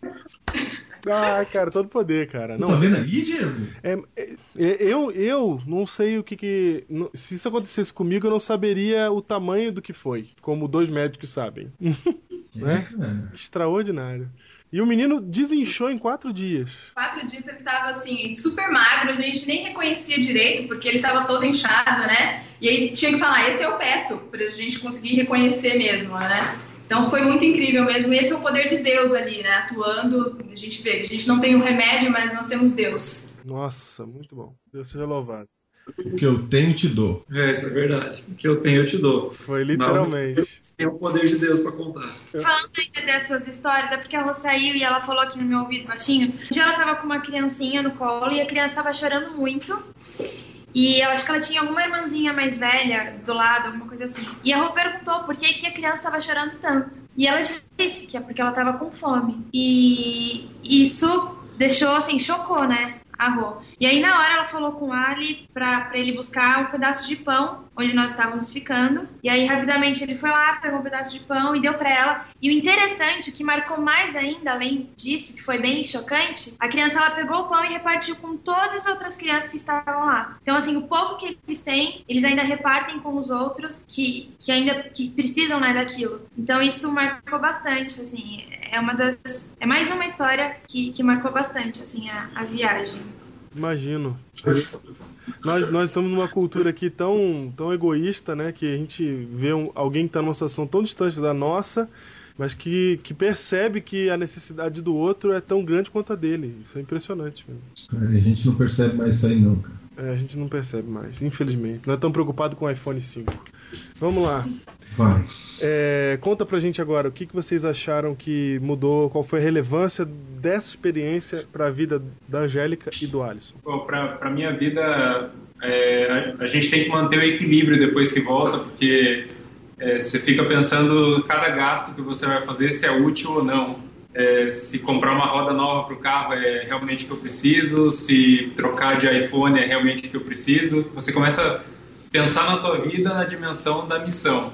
Ah, cara, todo poder, cara. Você Não, tá vendo aí, Diego? É, é, eu, eu não sei o que que. Se isso acontecesse comigo, eu não saberia o tamanho do que foi, como dois médicos sabem. Né? É, cara. Extraordinário. E o menino desinchou em quatro dias. Quatro dias ele tava assim, super magro, a gente nem reconhecia direito, porque ele tava todo inchado, né? E aí tinha que falar, esse é o Beto, pra gente conseguir reconhecer mesmo, né? Então foi muito incrível mesmo. Esse é o poder de Deus ali, né? Atuando. A gente vê, a gente não tem o remédio, mas nós temos Deus. Nossa, muito bom. Deus seja louvado. O que eu tenho, te dou. É, isso é verdade. O que eu tenho, eu te dou. Foi literalmente. Tem o poder de Deus pra contar. Falando ainda dessas histórias, é porque a Rô saiu e ela falou aqui no meu ouvido baixinho. Um dia ela tava com uma criancinha no colo e a criança tava chorando muito. E eu acho que ela tinha alguma irmãzinha mais velha do lado, alguma coisa assim. E a Rô perguntou por que, que a criança tava chorando tanto. E ela disse que é porque ela tava com fome. E isso deixou, assim, chocou, né? A Rô. E aí, na hora, ela falou com o Ali pra ele buscar um pedaço de pão onde nós estávamos ficando. E aí, rapidamente, ele foi lá, pegou um pedaço de pão e deu pra ela. E o interessante, o que marcou mais ainda, além disso, que foi bem chocante, a criança ela pegou o pão e repartiu com todas as outras crianças que estavam lá. Então, assim, o pouco que eles têm, eles ainda repartem com os outros que, que ainda que precisam né, daquilo. Então, isso marcou bastante, assim. É uma das. É mais uma história que, que marcou bastante, assim, a, a viagem. Imagino. Nós, nós estamos numa cultura aqui tão, tão egoísta, né? Que a gente vê um- alguém que está numa situação tão distante da nossa, mas que, que percebe que a necessidade do outro é tão grande quanto a dele. Isso é impressionante. mesmo. Cara, a gente não percebe mais isso aí, não, cara. É, a gente não percebe mais, infelizmente. Não é tão preocupado com o iPhone 5. Vamos lá. Vai. É, conta pra gente agora o que, que vocês acharam que mudou, qual foi a relevância dessa experiência para a vida da Angélica e do Alisson. Para minha vida, é, a, a gente tem que manter o equilíbrio depois que volta, porque é, você fica pensando cada gasto que você vai fazer se é útil ou não. É, se comprar uma roda nova para o carro é realmente o que eu preciso, se trocar de iPhone é realmente o que eu preciso. Você começa a pensar na tua vida na dimensão da missão.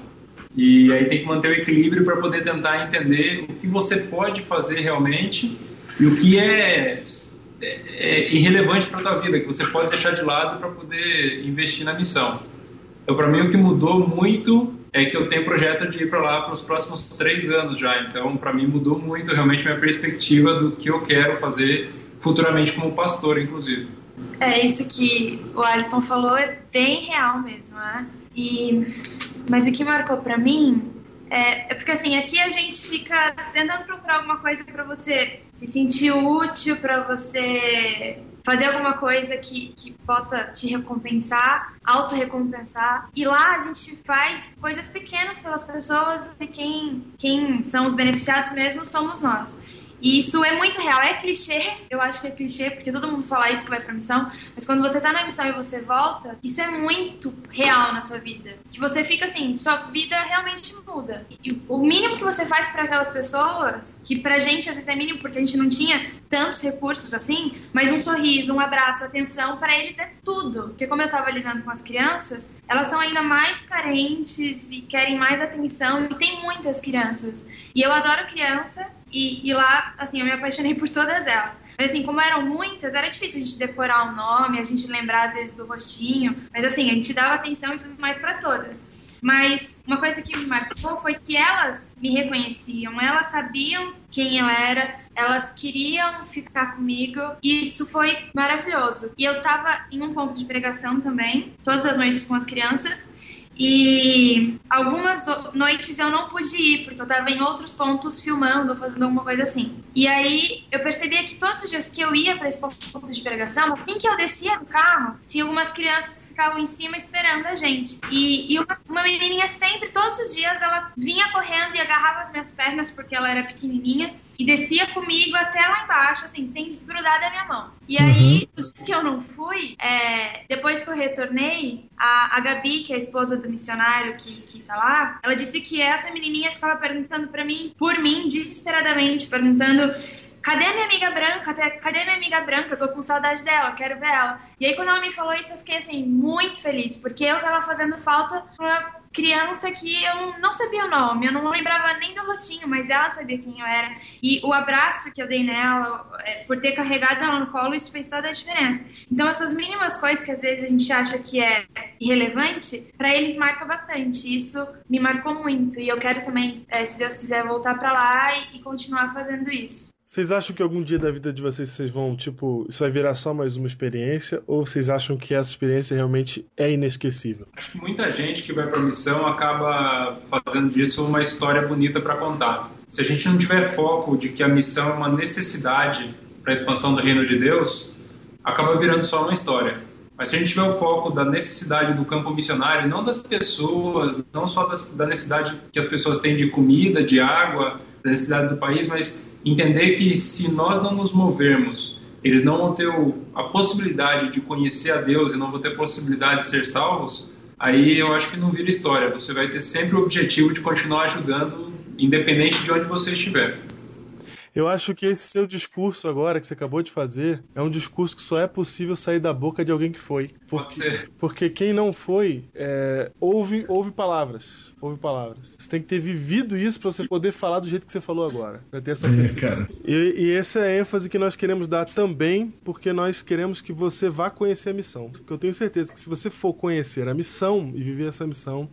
E aí tem que manter o equilíbrio para poder tentar entender o que você pode fazer realmente e o que é, é, é irrelevante para a tua vida, que você pode deixar de lado para poder investir na missão. Então, para mim, o que mudou muito é que eu tenho projeto de ir para lá para os próximos três anos já. Então, para mim, mudou muito realmente minha perspectiva do que eu quero fazer futuramente como pastor, inclusive. É isso que o Alisson falou é bem real mesmo, né? E mas o que marcou pra mim é, é porque assim aqui a gente fica tentando procurar alguma coisa pra você se sentir útil, pra você fazer alguma coisa que, que possa te recompensar, auto-recompensar. E lá a gente faz coisas pequenas pelas pessoas e quem, quem são os beneficiados mesmo somos nós. E isso é muito real. É clichê, eu acho que é clichê, porque todo mundo fala isso que vai pra missão, mas quando você tá na missão e você volta, isso é muito real na sua vida. Que você fica assim, sua vida realmente muda. E o mínimo que você faz para aquelas pessoas, que pra gente às vezes é mínimo porque a gente não tinha tantos recursos assim, mas um sorriso, um abraço, atenção, para eles é tudo. Porque como eu tava lidando com as crianças, elas são ainda mais carentes e querem mais atenção, e tem muitas crianças. E eu adoro criança, e, e, lá, assim, eu me apaixonei por todas elas. Mas, assim, como eram muitas, era difícil a gente decorar o nome, a gente lembrar, às vezes, do rostinho. Mas, assim, a gente dava atenção e tudo mais para todas. Mas uma coisa que me marcou foi que elas me reconheciam, elas sabiam quem eu era, elas queriam ficar comigo e isso foi maravilhoso. E eu tava em um ponto de pregação também, todas as noites com as crianças, e algumas noites eu não pude ir, porque eu tava em outros pontos filmando, fazendo alguma coisa assim. E aí eu percebia que todos os dias que eu ia para esse ponto de pregação, assim que eu descia do carro, tinha algumas crianças ficavam em cima esperando a gente. E, e uma, uma menininha sempre, todos os dias, ela vinha correndo e agarrava as minhas pernas porque ela era pequenininha e descia comigo até lá embaixo, assim, sem desgrudar da minha mão. E aí, os dias que eu não fui, é, depois que eu retornei, a, a Gabi, que é a esposa do missionário que, que tá lá, ela disse que essa menininha ficava perguntando pra mim, por mim, desesperadamente, perguntando cadê minha amiga branca? Cadê- minha amiga branca? Eu tô com saudade dela, quero ver ela. E aí, quando ela me falou isso, eu fiquei, assim, muito feliz, porque eu tava fazendo falta pra criança que eu não- sabia o nome, eu não lembrava nem do rostinho, mas ela sabia quem eu era. E o abraço que eu dei nela, é, por ter carregado ela no colo, isso fez toda a diferença. Então, essas mínimas coisas que às vezes a gente acha que é irrelevante, pra eles marca bastante. Isso me marcou muito. E eu quero também, é, se Deus quiser, voltar pra lá e continuar fazendo isso. Vocês acham que algum dia da vida de vocês vocês vão, tipo, isso vai virar só mais uma experiência? Ou vocês acham que essa experiência realmente é inesquecível? Acho que muita gente que vai para missão acaba fazendo disso uma história bonita para contar. Se a gente não tiver foco de que a missão é uma necessidade para a expansão do reino de Deus, acaba virando só uma história. Mas se a gente tiver o foco da necessidade do campo missionário, não das pessoas, não só das, da necessidade que as pessoas têm de comida, de água, da necessidade do país, mas entender que se nós não nos movermos, eles não vão ter a possibilidade de conhecer a Deus e não vão ter possibilidade de ser salvos, aí eu acho que não vira história. Você vai ter sempre o objetivo de continuar ajudando, independente de onde você estiver. Eu acho que esse seu discurso agora que você acabou de fazer é um discurso que só é possível sair da boca de alguém que foi. Pode ser. Porque quem não foi, é, ouve, ouve palavras. Ouve palavras. Você tem que ter vivido isso para você poder falar do jeito que você falou agora. Pra ter essa É, percepção. cara. E, e essa é a ênfase que nós queremos dar também, porque nós queremos que você vá conhecer a missão. Porque eu tenho certeza que se você for conhecer a missão e viver essa missão,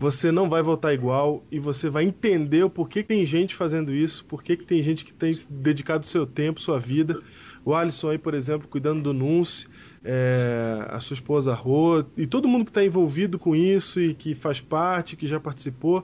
você não vai voltar igual e você vai entender o porquê que tem gente fazendo isso, porquê que tem gente que tem dedicado seu tempo, sua vida. O Alisson aí, por exemplo, cuidando do Nunce, é, a sua esposa Rô, e todo mundo que está envolvido com isso e que faz parte, que já participou.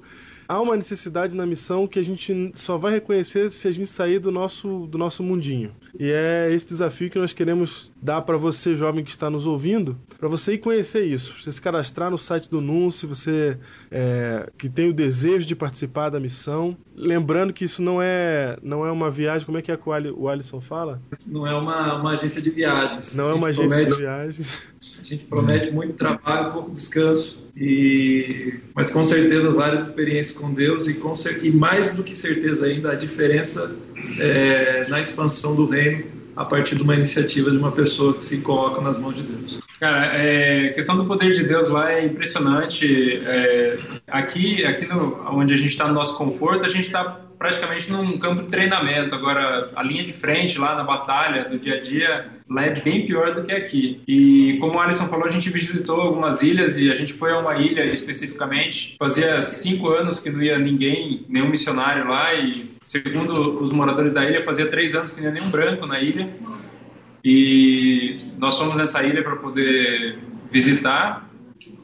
Há uma necessidade na missão que a gente só vai reconhecer se a gente sair do nosso, do nosso mundinho. E é esse desafio que nós queremos dar para você, jovem que está nos ouvindo, para você ir conhecer isso. Você se cadastrar no site do Nunce, você é, que tem o desejo de participar da missão. Lembrando que isso não é, não é uma viagem, como é que é que o Ali- o Alisson fala? Não é uma, uma agência de viagens. Não é uma agência de promete- viagens. A gente promete muito trabalho, pouco descanso, e... mas com certeza várias experiências com Deus e, com e mais do que certeza ainda a diferença é, na expansão do reino a partir de uma iniciativa de uma pessoa que se coloca nas mãos de Deus. Cara, é, a questão do poder de Deus lá é impressionante. É, aqui, aqui no, onde a gente está no nosso conforto, a gente está praticamente num campo de treinamento. Agora, a linha de frente lá na batalha do dia a dia, lá é bem pior do que aqui. E como o Alisson falou, a gente visitou algumas ilhas e a gente foi a uma ilha especificamente. Fazia cinco anos que não ia ninguém, nenhum missionário lá e segundo os moradores da ilha, fazia três anos que não ia nenhum branco na ilha. E nós fomos nessa ilha para poder visitar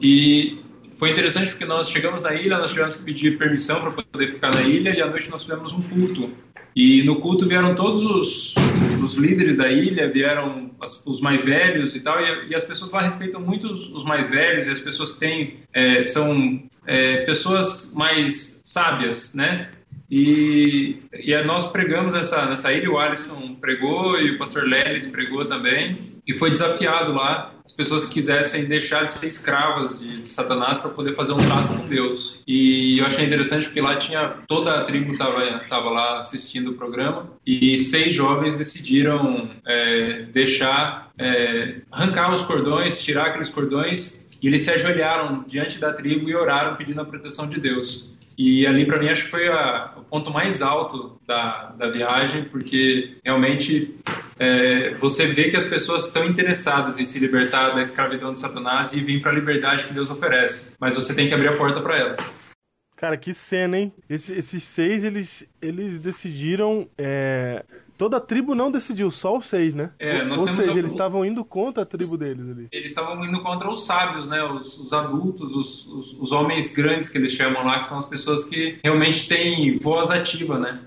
e foi interessante porque nós chegamos na ilha, nós tivemos que pedir permissão para poder ficar na ilha e à noite nós fizemos um culto. E no culto vieram todos os, os líderes da ilha, vieram as- os mais velhos e tal, e, e as pessoas lá respeitam muito os, os mais velhos e as pessoas que têm, é, são é, pessoas mais sábias, né? E, e aí nós pregamos nessa, nessa ilha, o Alisson pregou e o pastor Lelis pregou também. E foi desafiado lá as pessoas que quisessem deixar de ser escravas de, de Satanás para poder fazer um trato com Deus. E eu achei interessante porque lá tinha toda a tribo estava tava lá assistindo o programa e seis jovens decidiram é, deixar é, arrancar os cordões, tirar aqueles cordões e eles se ajoelharam diante da tribo e oraram pedindo a proteção de Deus. E ali, para mim, acho que foi a- o ponto mais alto da, da viagem, porque realmente é, você vê que as pessoas estão interessadas em se libertar da escravidão de Satanás e vir para a liberdade que Deus oferece. Mas você tem que abrir a porta para elas. Cara, que cena, hein? Esse- esses seis, eles, eles decidiram. é, Toda a tribo não decidiu, só os seis, né? É, Ou- seja, algum- eles estavam indo contra a tribo deles ali. Eles estavam indo contra os sábios, né? Os, os adultos, os, os, os homens grandes que eles chamam lá, que são as pessoas que realmente têm voz ativa, né?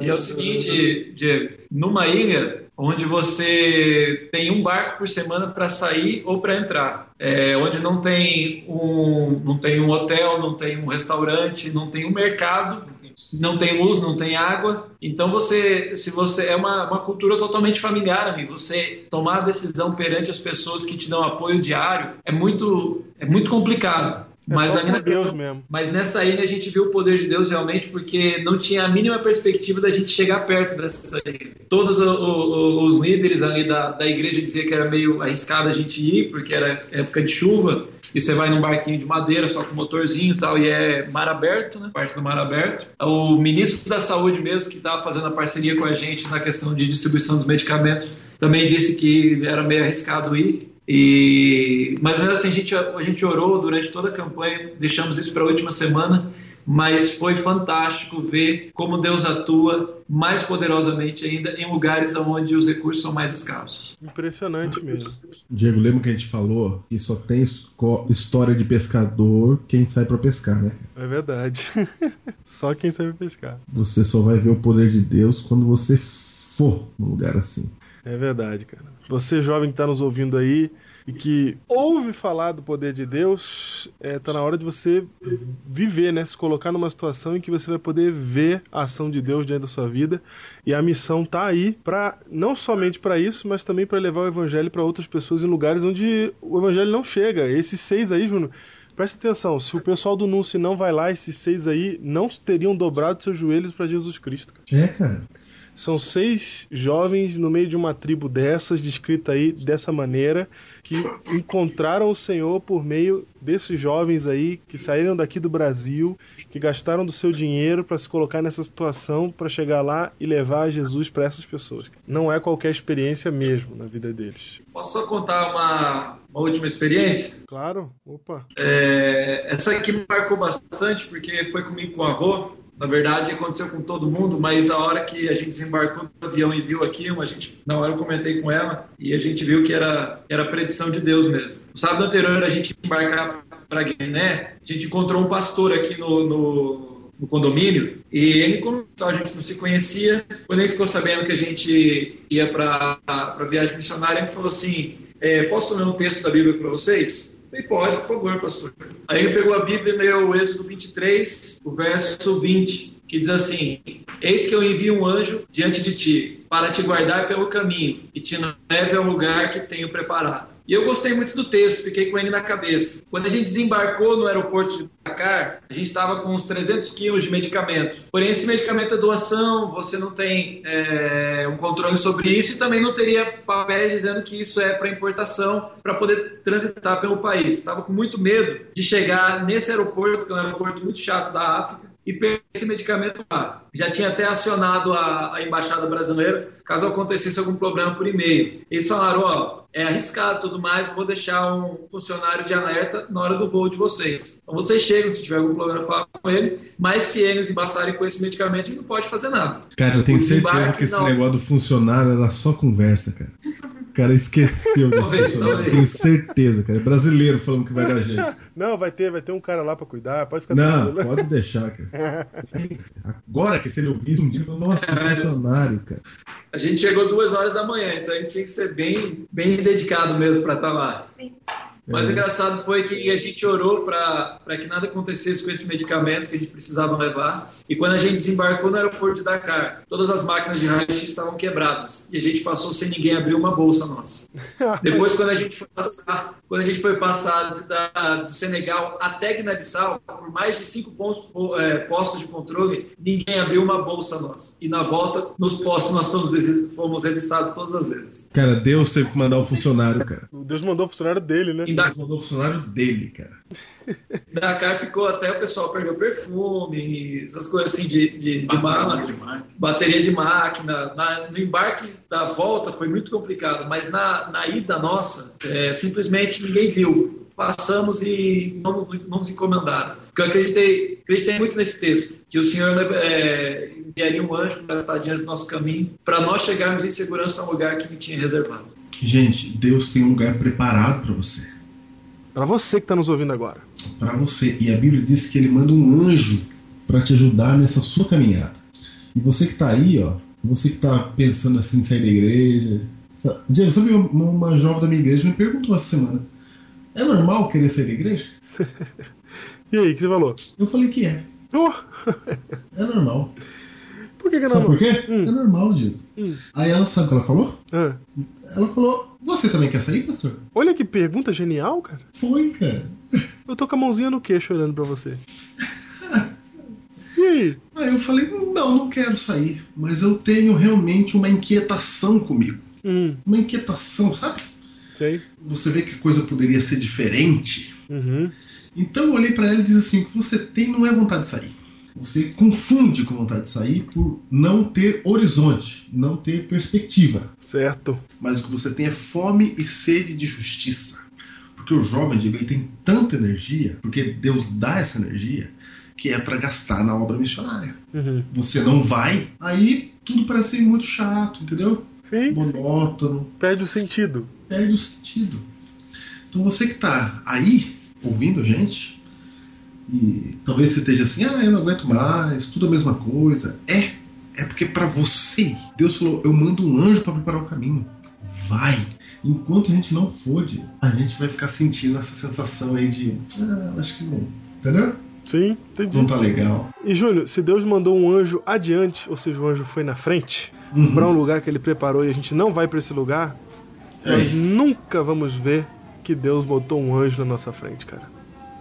E é o seguinte, Diego, numa ilha, onde você tem um barco por semana para sair ou para entrar, é, onde não tem um não tem um hotel, não tem um restaurante, não tem um mercado, não tem luz, não tem água. Então você, se você é uma, uma cultura totalmente familiar, amigo. Você tomar a decisão perante as pessoas que te dão apoio diário é muito é muito complicado. É mas, a Deus mesmo. mas nessa ilha a gente viu o poder de Deus realmente porque não tinha a mínima perspectiva da gente chegar perto dessa ilha. Todos o- o- os líderes ali da, da igreja diziam que era meio arriscado a gente ir porque era época de chuva e você vai num barquinho de madeira só com motorzinho e tal e é mar aberto, né? Parte do mar aberto. O ministro da saúde mesmo que estava fazendo a parceria com a gente na questão de distribuição dos medicamentos também disse que era meio arriscado ir. E, mas mesmo assim, a gente, a gente orou durante toda a campanha, deixamos isso para a última semana, mas foi fantástico ver como Deus atua mais poderosamente ainda em lugares onde os recursos são mais escassos. Impressionante mesmo. Diego, lembra que a gente falou que só tem história de pescador quem sai pra pescar, né? É verdade. Só quem sabe pescar. Você só vai ver o poder de Deus quando você for num lugar assim. É verdade, cara. Você jovem que está nos ouvindo aí e que ouve falar do poder de Deus, é, tá na hora de você viver, né? Se colocar numa situação em que você vai poder ver a ação de Deus diante da sua vida. E a missão tá aí para não somente para isso, mas também para levar o evangelho para outras pessoas em lugares onde o evangelho não chega. Esses seis aí, Júnior, Presta atenção, se o pessoal do Nunce não vai lá, esses seis aí não teriam dobrado seus joelhos para Jesus Cristo. cara. É, cara. São seis jovens no meio de uma tribo dessas, descrita aí dessa maneira, que encontraram o Senhor por meio desses jovens aí que saíram daqui do Brasil, que gastaram do seu dinheiro para se colocar nessa situação, para chegar lá e levar Jesus para essas pessoas. Não é qualquer experiência mesmo na vida deles. Posso só contar uma, uma última experiência? Claro, opa. É, essa aqui marcou bastante porque foi comigo com a Rô. Na verdade, aconteceu com todo mundo, mas a hora que a gente desembarcou no avião e viu aquilo, a gente, na hora eu comentei com ela e a gente viu que era, era predição de Deus mesmo. No sábado anterior, a gente embarcar para Guiné, a gente encontrou um pastor aqui no, no, no condomínio e ele, como a gente não se conhecia, quando ele ficou sabendo que a gente ia para a viagem missionária, ele falou assim: é, Posso ler um texto da Bíblia para vocês? Falei, pode, por favor, pastor. Aí ele pegou a Bíblia e leu o Êxodo 23, o verso 20, que diz assim: Eis que eu envio um anjo diante de ti, para te guardar pelo caminho e te leve ao lugar que tenho preparado. E eu gostei muito do texto, fiquei com ele na cabeça. Quando a gente desembarcou no aeroporto de Dakar, a gente estava com uns 300 quilos de medicamento. Porém, esse medicamento é doação, você não tem é, um controle sobre isso e também não teria papéis dizendo que isso é para importação, para poder transitar pelo país. Estava com muito medo de chegar nesse aeroporto, que é um aeroporto muito chato da África, e pegar esse medicamento lá. Já tinha até acionado a, a embaixada brasileira caso acontecesse algum problema por e-mail. Eles falaram, ó, é arriscado tudo mais, vou deixar um funcionário de alerta na hora do voo de vocês. Então vocês chegam, se tiver algum problema, fala com ele, mas se eles embaçarem com esse medicamento, não pode fazer nada. Cara, eu tenho certeza que esse negócio do funcionário era só conversa, cara. O cara esqueceu desse Talvez. Tenho certeza, cara. É brasileiro falando que vai dar jeito. Não, vai ter, vai ter um cara lá para cuidar, pode ficar Não, tranquilo. pode deixar, cara. Agora que se ele ouvisse um dia, ele falou, nossa, funcionário, cara. A gente chegou duas horas da manhã, então a gente tinha que ser bem, bem dedicado mesmo para estar lá. Mas o É. engraçado foi que a gente orou para que nada acontecesse com esses medicamentos que a gente precisava levar. E quando a gente desembarcou no aeroporto de Dakar, todas as máquinas de raio-x estavam quebradas. E a gente passou sem ninguém abrir uma bolsa nossa. Depois, quando a gente foi passar, quando a gente foi passar da- do Senegal até Guiné-Bissau, por mais de cinco pontos, é, postos de controle, ninguém abriu uma bolsa nossa. E na volta, nos postos, nós fomos, fomos revistados todas as vezes. Cara, Deus teve que mandar o funcionário, cara. Deus mandou o funcionário dele, né? Em Da- mandou o funcionário dele, cara. Dakar ficou até o pessoal perdeu perfume, essas coisas assim de, de, de mala, bateria de máquina. Na- no embarque da volta foi muito complicado, mas na, na ida nossa, é, simplesmente ninguém viu. Passamos e não, não nos encomendaram. Porque eu acreditei, acreditei muito nesse texto, que o Senhor é, enviaria um anjo para estar diante do nosso caminho, para nós chegarmos em segurança a um lugar que me tinha reservado. Gente, Deus tem um lugar preparado pra você. Para você que tá nos ouvindo agora. Pra você. E a Bíblia diz que ele manda um anjo pra te ajudar nessa sua caminhada. E você que tá aí, ó, Você que tá pensando assim em sair da igreja. Sa- Diego, sabe uma, uma jovem da minha igreja me perguntou essa semana: é normal querer sair da igreja? E aí, o que você falou? Eu falei que é. Oh, É normal. Por que, que Sabe não? por quê? Hum. É normal, Diego. Hum. Aí ela sabe o que ela falou? Ah, Ela falou: Você também quer sair, pastor? olha que pergunta genial, cara. Foi, cara. Eu tô com a mãozinha no queixo olhando pra você. E aí? Aí eu falei: Não, não quero sair. Mas eu tenho realmente uma inquietação comigo. Hum, Uma inquietação, sabe? sei. Você vê que a coisa poderia ser diferente. Uhum. Então eu olhei pra ela e disse assim: O que você tem não é vontade de sair. Você confunde com vontade de sair por não ter horizonte, não ter perspectiva. Certo. Mas o que você tem é fome e sede de justiça. Porque o jovem, ele tem tanta energia, porque Deus dá essa energia, que é para gastar na obra missionária. Uhum. Você não vai, aí tudo parece muito chato, entendeu? Sim. Monótono, Perde o sentido. perde o sentido. Então você que está aí ouvindo a gente, e talvez você esteja assim, ah, eu não aguento mais, tudo a mesma coisa. É, é porque para você, Deus falou, eu mando um anjo para preparar o caminho. Vai. Enquanto a gente não fode, a gente vai ficar sentindo essa sensação aí de, ah, acho que não. Entendeu? Sim, entendi. Não tá legal. E Júnior, se Deus mandou um anjo adiante, ou seja, o anjo foi na frente, Uhum. pra um lugar que ele preparou e a gente não vai pra esse lugar, nós É. nunca vamos ver que Deus botou um anjo na nossa frente, cara.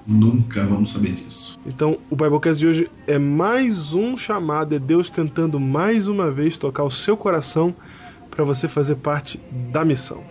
Nunca vamos saber disso. Então, o Biblecast de hoje é mais um chamado, é Deus tentando mais uma vez tocar o seu coração para você fazer parte da missão.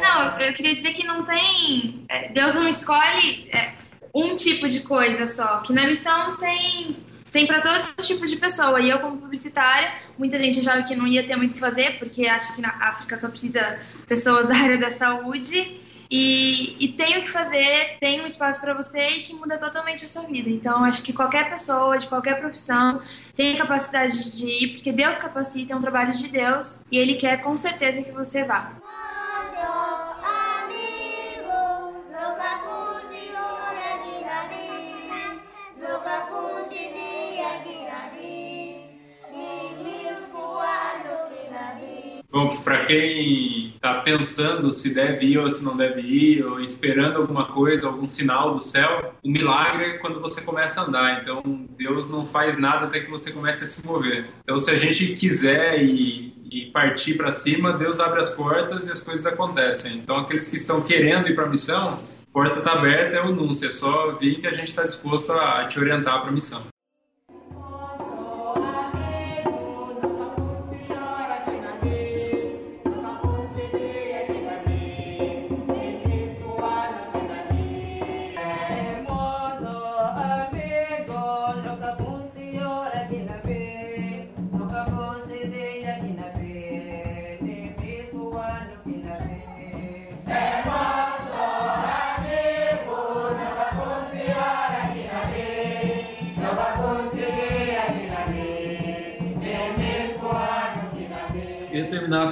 Não, eu- eu queria dizer que não tem. é, Deus não escolhe é, um tipo de coisa só. Que na missão tem. Tem para todos os tipos de pessoa. E eu, como publicitária, muita gente achava que não ia ter muito o que fazer, porque acha que na África só precisa pessoas da área da saúde. E, e tem o que fazer, tem um espaço para você e que muda totalmente a sua vida. Então, acho que qualquer pessoa, de qualquer profissão, tem a capacidade de ir, porque Deus capacita, é um trabalho de Deus, e Ele quer com certeza que você vá. Bom, para quem está pensando se deve ir ou se não deve ir, ou esperando alguma coisa, algum sinal do céu, o milagre é quando você começa a andar. Então, Deus não faz nada até que você comece a se mover. Então, se a gente quiser e, e partir para cima, Deus abre as portas e as coisas acontecem. Então, aqueles que estão querendo ir para a missão, porta está aberta, é o anúncio. É só vir que a gente está disposto a te orientar para a missão.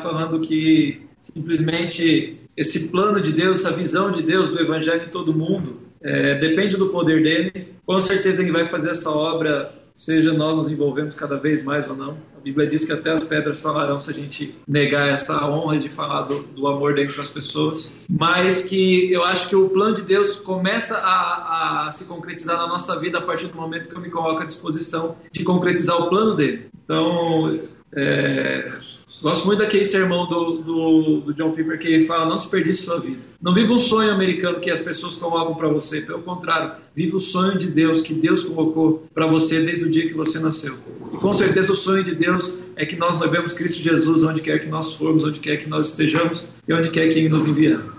Falando que simplesmente esse plano de Deus, essa visão de Deus do Evangelho em todo mundo, é, depende do poder dele. Com certeza ele vai fazer essa obra, seja nós nos envolvemos cada vez mais ou não. A Bíblia diz que até as pedras falarão se a gente negar essa honra de falar do, do amor para as pessoas. Mas que eu acho que o plano de Deus começa a, a se concretizar na nossa vida a partir do momento que eu me coloco à disposição de concretizar o plano dele. Então, é, gosto muito daquele sermão do, do, do John Piper que fala: não desperdice sua vida. Não viva um sonho americano que as pessoas colocam para você. Pelo contrário, viva o sonho de Deus que Deus colocou para você desde o dia que você nasceu. E com certeza o sonho de Deus é que nós levemos Cristo Jesus onde quer que nós formos, onde quer que nós estejamos e onde quer que Ele nos enviar.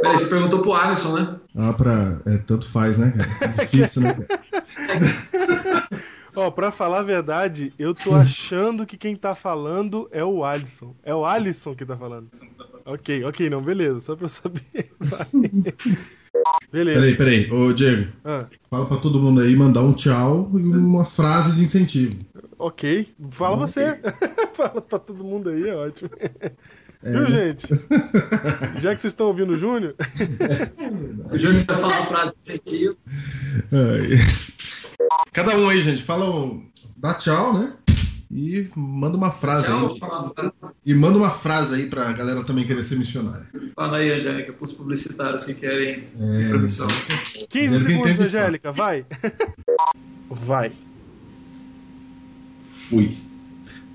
Peraí, você perguntou pro Alisson, né? Ah, pra. É, tanto faz, né, cara? É difícil, né, cara? Ó, pra falar a verdade, eu tô achando que quem tá falando é o Alisson. É o Alisson que tá falando. Ok, ok, não, beleza, só pra eu saber. Beleza. Peraí, peraí. Ô, Diego, Ah, fala pra todo mundo aí mandar um tchau e uma frase de incentivo. ok, fala você. fala pra todo mundo aí, é ótimo. Viu, né? gente? Já que vocês estão ouvindo o Júnior, O Júnior vai falar uma frase de incentivo. Cada um aí, gente, fala um. Dá tchau, né? E manda uma frase Tchau, aí. fala. E manda uma frase aí pra galera também querer ser missionária. Fala aí, Angélica, pros publicitários que querem É. missão. 15 Quem segundos, Angélica, vai. Vai. Fui.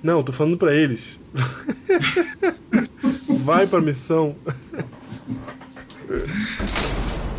Não, tô falando pra eles. Vai pra missão.